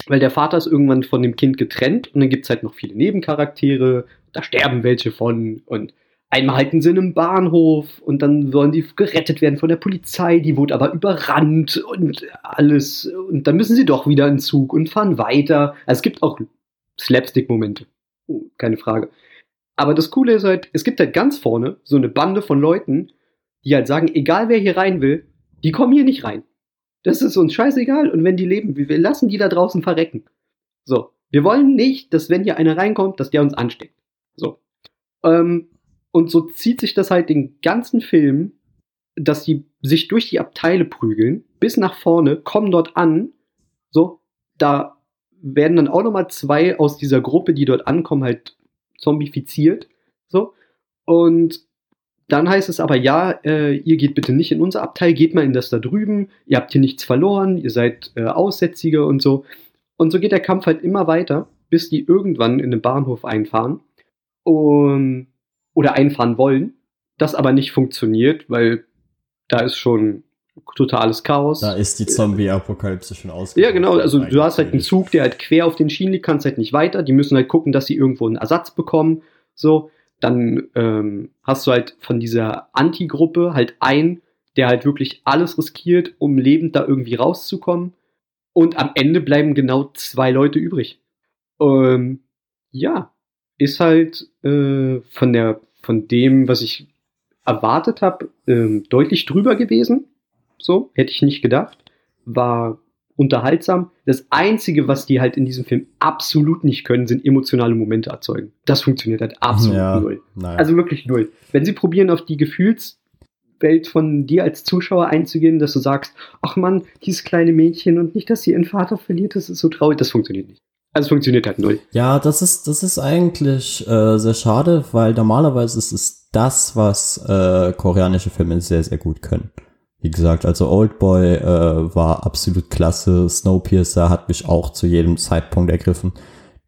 weil der Vater ist irgendwann von dem Kind getrennt und dann gibt's halt noch viele Nebencharaktere, da sterben welche von und einmal halten sie in einem Bahnhof und dann sollen die gerettet werden von der Polizei, die wurde aber überrannt und alles und dann müssen sie doch wieder in Zug und fahren weiter. Also es gibt auch Slapstick-Momente, oh, keine Frage. Aber das Coole ist halt, es gibt halt ganz vorne so eine Bande von Leuten, die halt sagen, egal wer hier rein will, die kommen hier nicht rein. Das ist uns scheißegal. Und wenn die leben, wir lassen die da draußen verrecken. So. Wir wollen nicht, dass wenn hier einer reinkommt, dass der uns ansteckt. So. Ähm, und so zieht sich das halt den ganzen Film, dass die sich durch die Abteile prügeln, bis nach vorne, kommen dort an. So. Da werden dann auch nochmal zwei aus dieser Gruppe, die dort ankommen, halt zombifiziert. So. Und dann heißt es aber, ja, äh, ihr geht bitte nicht in unser Abteil, geht mal in das da drüben, ihr habt hier nichts verloren, ihr seid äh, Aussätzige und so. Und so geht der Kampf halt immer weiter, bis die irgendwann in den Bahnhof einfahren und, oder einfahren wollen. Das aber nicht funktioniert, weil da ist schon totales Chaos. Da ist die Zombie-Apokalypse schon ausgebrochen. Ja, genau. Also du hast halt einen. Zug, der halt quer auf den Schienen liegt, kannst halt nicht weiter. Die müssen halt gucken, dass sie irgendwo einen Ersatz bekommen. So, dann ähm, hast du halt von dieser Anti-Gruppe halt einen, der halt wirklich alles riskiert, um lebend da irgendwie rauszukommen. Und am Ende bleiben genau zwei Leute übrig. Ähm, ja, ist halt äh, von der von dem, was ich erwartet habe, ähm, deutlich drüber gewesen. So, hätte ich nicht gedacht. War unterhaltsam. Das Einzige, was die halt in diesem Film absolut nicht können, sind emotionale Momente erzeugen. Das funktioniert halt absolut Ja. null. Naja. Also wirklich null. Wenn sie probieren, auf die Gefühlswelt von dir als Zuschauer einzugehen, dass du sagst, ach Mann, dieses kleine Mädchen und nicht, dass sie ihren Vater verliert, das ist so traurig, das funktioniert nicht. Also funktioniert halt null. Ja, das ist, das ist eigentlich äh, sehr schade, weil normalerweise ist es das, was äh, koreanische Filme sehr, sehr gut können. Wie gesagt, also Oldboy äh, war absolut klasse, Snowpiercer hat mich auch zu jedem Zeitpunkt ergriffen.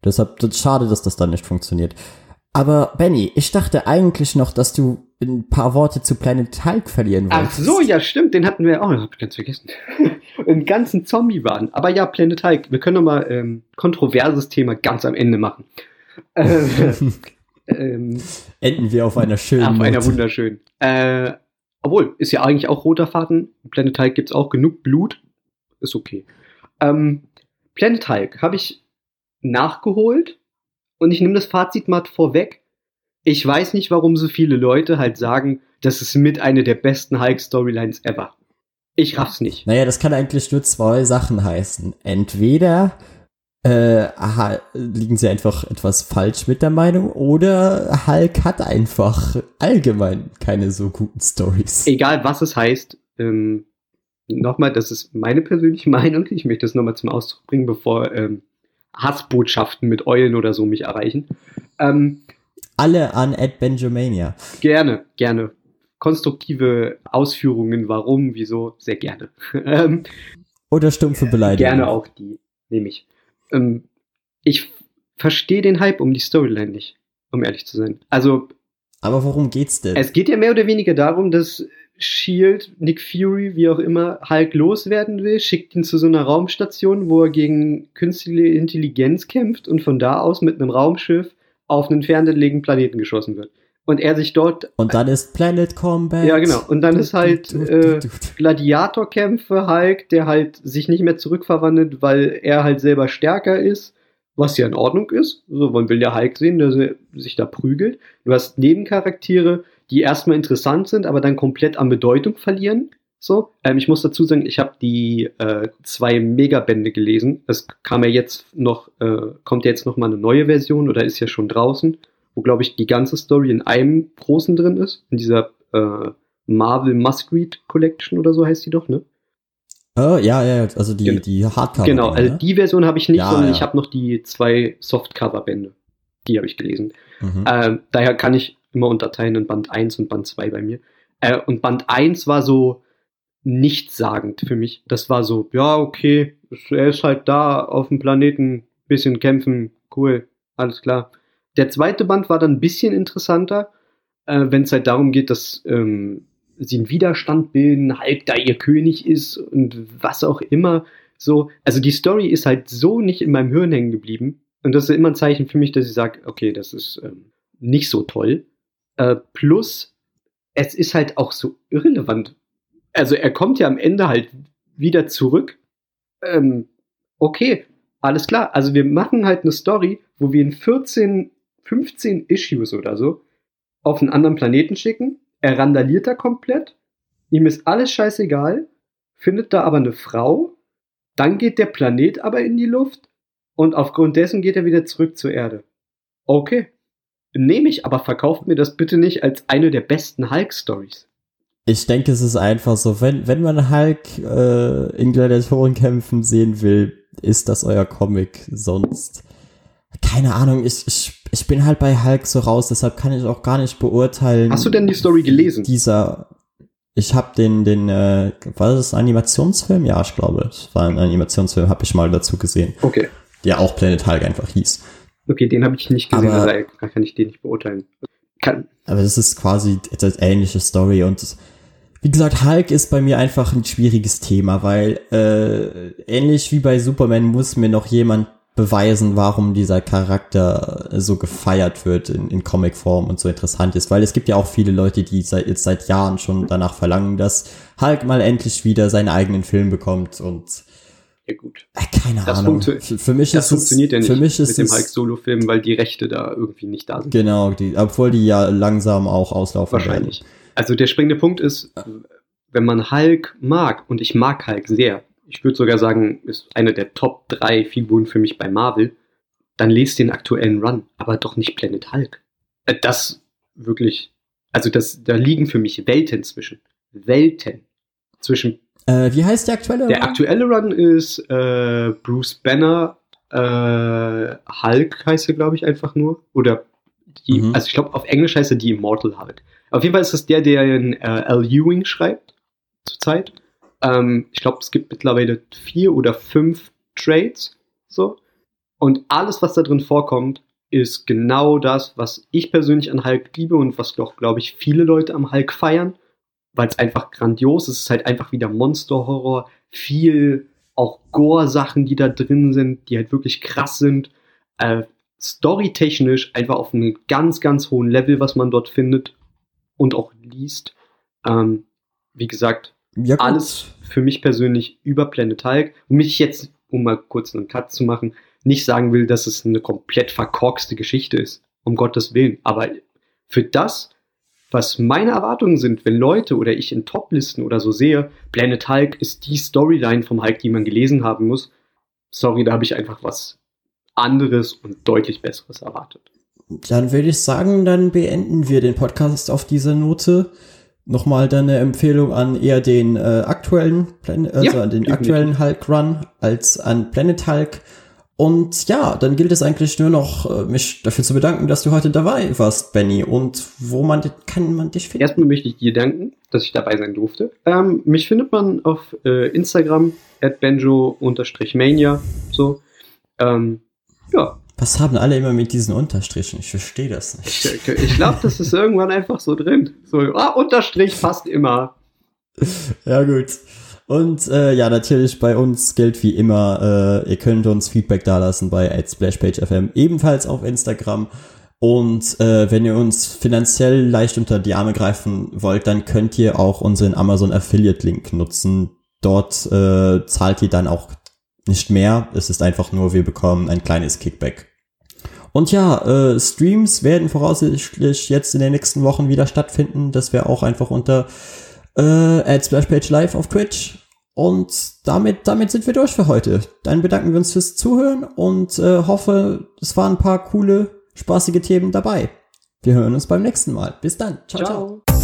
Deshalb das ist schade, dass das dann nicht funktioniert. Aber Benny, ich dachte eigentlich noch, dass du ein paar Worte zu Planet Hulk verlieren Ach wolltest. so, ja, stimmt, den hatten wir auch, hab ich ganz vergessen. Einen ganzen Zombie waren. Aber ja, Planet Hulk, wir können noch mal ähm, kontroverses Thema ganz am Ende machen. Äh, ähm, Enden wir auf einer schönen auf einer Note. wunderschönen. Äh, obwohl, ist ja eigentlich auch roter Faden. Planet Hulk gibt's auch genug Blut. Ist okay. Ähm, Planet Hulk habe ich nachgeholt und ich nehme das Fazit mal vorweg. Ich weiß nicht, warum so viele Leute halt sagen, das ist mit eine der besten Hulk-Storylines ever. Ich raff's nicht. Naja, das kann eigentlich nur zwei Sachen heißen. Entweder äh, liegen sie einfach etwas falsch mit der Meinung oder Hulk hat einfach allgemein keine so guten Stories. Egal, was es heißt, ähm, nochmal, das ist meine persönliche Meinung. Ich möchte das nochmal zum Ausdruck bringen, bevor ähm, Hassbotschaften mit Eulen oder so mich erreichen. Ähm, Alle an Ed Benjamania. Gerne, gerne. Konstruktive Ausführungen, warum, wieso, sehr gerne. ähm, Oder stumpfe Beleidigungen. gerne auch die, nehme ich. Ähm, ich verstehe den Hype um die Storyline nicht, um ehrlich zu sein. Also, Aber worum geht's denn? es geht ja mehr oder weniger darum, dass Shield, Nick Fury, wie auch immer, Hulk loswerden will, schickt ihn zu so einer Raumstation, wo er gegen künstliche Intelligenz kämpft und von da aus mit einem Raumschiff auf einen ferngelegenen Planeten geschossen wird. Und er sich dort Und dann ist Planet Combat. Ja, genau. Und dann ist halt, äh. Gladiatorkämpfe Hulk, der halt sich nicht mehr zurückverwandelt, weil er halt selber stärker ist, was ja in Ordnung ist. So, man will ja Hulk sehen, der sich da prügelt. Du hast Nebencharaktere, die erstmal interessant sind, aber dann komplett an Bedeutung verlieren. So, ähm, ich muss dazu sagen, ich habe die äh, zwei Megabände gelesen. Es kam ja jetzt noch, äh, kommt ja jetzt noch mal eine neue Version oder ist ja schon draußen, wo glaube ich die ganze Story in einem großen drin ist, in dieser äh, Marvel Must Read Collection oder so heißt die doch, ne? Oh, ja, ja, also die, Genau. die Hardcover. Genau, also ne? die Version habe ich nicht, Ja, sondern ja. ich habe noch die zwei Softcover-Bände. Die habe ich gelesen. Mhm. Ähm, daher kann ich immer unterteilen in Band 1 und Band 2 bei mir. Äh, und Band 1 war so nichtssagend für mich. Das war so, ja, okay, er ist halt da auf dem Planeten, bisschen kämpfen, cool, alles klar. Der zweite Band war dann ein bisschen interessanter, äh, wenn es halt darum geht, dass ähm, sie einen Widerstand bilden, Hulk da ihr König ist und was auch immer. So, also die Story ist halt so nicht in meinem Hirn hängen geblieben. Und das ist immer ein Zeichen für mich, dass ich sage, okay, das ist ähm, nicht so toll. Äh, plus, es ist halt auch so irrelevant. Also er kommt ja am Ende halt wieder zurück. Ähm, okay, alles klar. Also wir machen halt eine Story, wo wir in 14, 15 Issues oder so auf einen anderen Planeten schicken. Er randaliert da komplett. Ihm ist alles scheißegal. Findet da aber eine Frau. Dann geht der Planet aber in die Luft. Und aufgrund dessen geht er wieder zurück zur Erde. Okay. Nehme ich, aber verkauft mir das bitte nicht als eine der besten Hulk-Stories. Ich denke, es ist einfach so, wenn, wenn man Hulk äh, in Gladiatorenkämpfen sehen will, ist das euer Comic. Sonst, keine Ahnung, ich, ich, ich bin halt bei Hulk so raus, deshalb kann ich auch gar nicht beurteilen. Hast du denn die Story gelesen? Dieser, ich habe den, den, äh, war das ein Animationsfilm? Ja, ich glaube, es war ein Animationsfilm, habe ich mal dazu gesehen, Okay. der auch Planet Hulk einfach hieß. Okay, den habe ich nicht gesehen, Aber- daher kann ich den nicht beurteilen. Kann, Aber das ist quasi eine ähnliche Story und wie gesagt, Hulk ist bei mir einfach ein schwieriges Thema, weil äh, ähnlich wie bei Superman muss mir noch jemand beweisen, warum dieser Charakter so gefeiert wird in, in Comicform und so interessant ist, weil es gibt ja auch viele Leute, die seit, jetzt seit Jahren schon danach verlangen, dass Hulk mal endlich wieder seinen eigenen Film bekommt und ja gut. keine Das Ahnung. Für, mich Das funktioniert ja nicht für mich ist mit dem es, Hulk-Solo-Film, weil die Rechte da irgendwie nicht da sind. Genau, die, obwohl die ja langsam auch auslaufen Wahrscheinlich. Also der springende Punkt ist, wenn man Hulk mag, und ich mag Hulk sehr, ich würde sogar sagen, ist eine der Top 3 Figuren für mich bei Marvel, dann lest den aktuellen Run, aber doch nicht Planet Hulk. Äh, Das wirklich, also das, da liegen für mich Welten zwischen. Welten. Zwischen Äh, wie heißt der aktuelle? der aktuelle Run ist äh, Bruce Banner, äh, Hulk heißt er, glaube ich, einfach nur. Oder die, Mhm. also ich glaube, auf Englisch heißt er die Immortal Hulk. Auf jeden Fall ist das der, der in äh, Al Ewing schreibt, zurzeit. Ähm, ich glaube, es gibt mittlerweile vier oder fünf Trades. So. Und alles, was da drin vorkommt, ist genau das, was ich persönlich an Hulk liebe und was doch, glaube ich, viele Leute am Hulk feiern weil es einfach grandios ist. Es ist halt einfach wieder Monster-Horror, viel auch Gore-Sachen, die da drin sind, die halt wirklich krass sind. Äh, storytechnisch einfach auf einem ganz, ganz hohen Level, was man dort findet und auch liest. Ähm, wie gesagt, ja, alles für mich persönlich über Planet Hulk. Und mich jetzt, um mal kurz einen Cut zu machen, nicht sagen will, dass es eine komplett verkorkste Geschichte ist. Um Gottes Willen. Aber für das, was meine Erwartungen sind, wenn Leute oder ich in Toplisten oder so sehe, Planet Hulk ist die Storyline vom Hulk, die man gelesen haben muss. Sorry, da habe ich einfach was anderes und deutlich besseres erwartet. Dann würde ich sagen, dann beenden wir den Podcast auf dieser Note. Nochmal deine Empfehlung an eher den äh, aktuellen, Plan also Ja, an den aktuellen Hulk Run als an Planet Hulk. Und ja, dann gilt es eigentlich nur noch, äh, mich dafür zu bedanken, dass du heute dabei warst, Benny. Und wo man kann man dich finden? Erstmal möchte ich dir danken, dass ich dabei sein durfte. Ähm, mich findet man auf äh, Instagram at benjo-mania. So. Ähm, ja, Was haben alle immer mit diesen Unterstrichen? Ich verstehe das ich, nicht. ich glaube, das ist irgendwann einfach so drin. So, ah, Unterstrich passt immer. Ja, gut. Und äh, ja, natürlich bei uns gilt wie immer, äh, ihr könnt uns Feedback dalassen bei @splashpage.fm, ebenfalls auf Instagram. Und äh, wenn ihr uns finanziell leicht unter die Arme greifen wollt, dann könnt ihr auch unseren Amazon Affiliate Link nutzen. Dort äh, zahlt ihr dann auch nicht mehr. Es ist einfach nur, wir bekommen ein kleines Kickback. Und ja, äh, Streams werden voraussichtlich jetzt in den nächsten Wochen wieder stattfinden, dass wir auch einfach unter äh, at Splashpage Live auf Twitch. Und damit, damit sind wir durch für heute. Dann bedanken wir uns fürs Zuhören und äh, hoffe, es waren ein paar coole, spaßige Themen dabei. Wir hören uns beim nächsten Mal. Bis dann. ciao. ciao. ciao.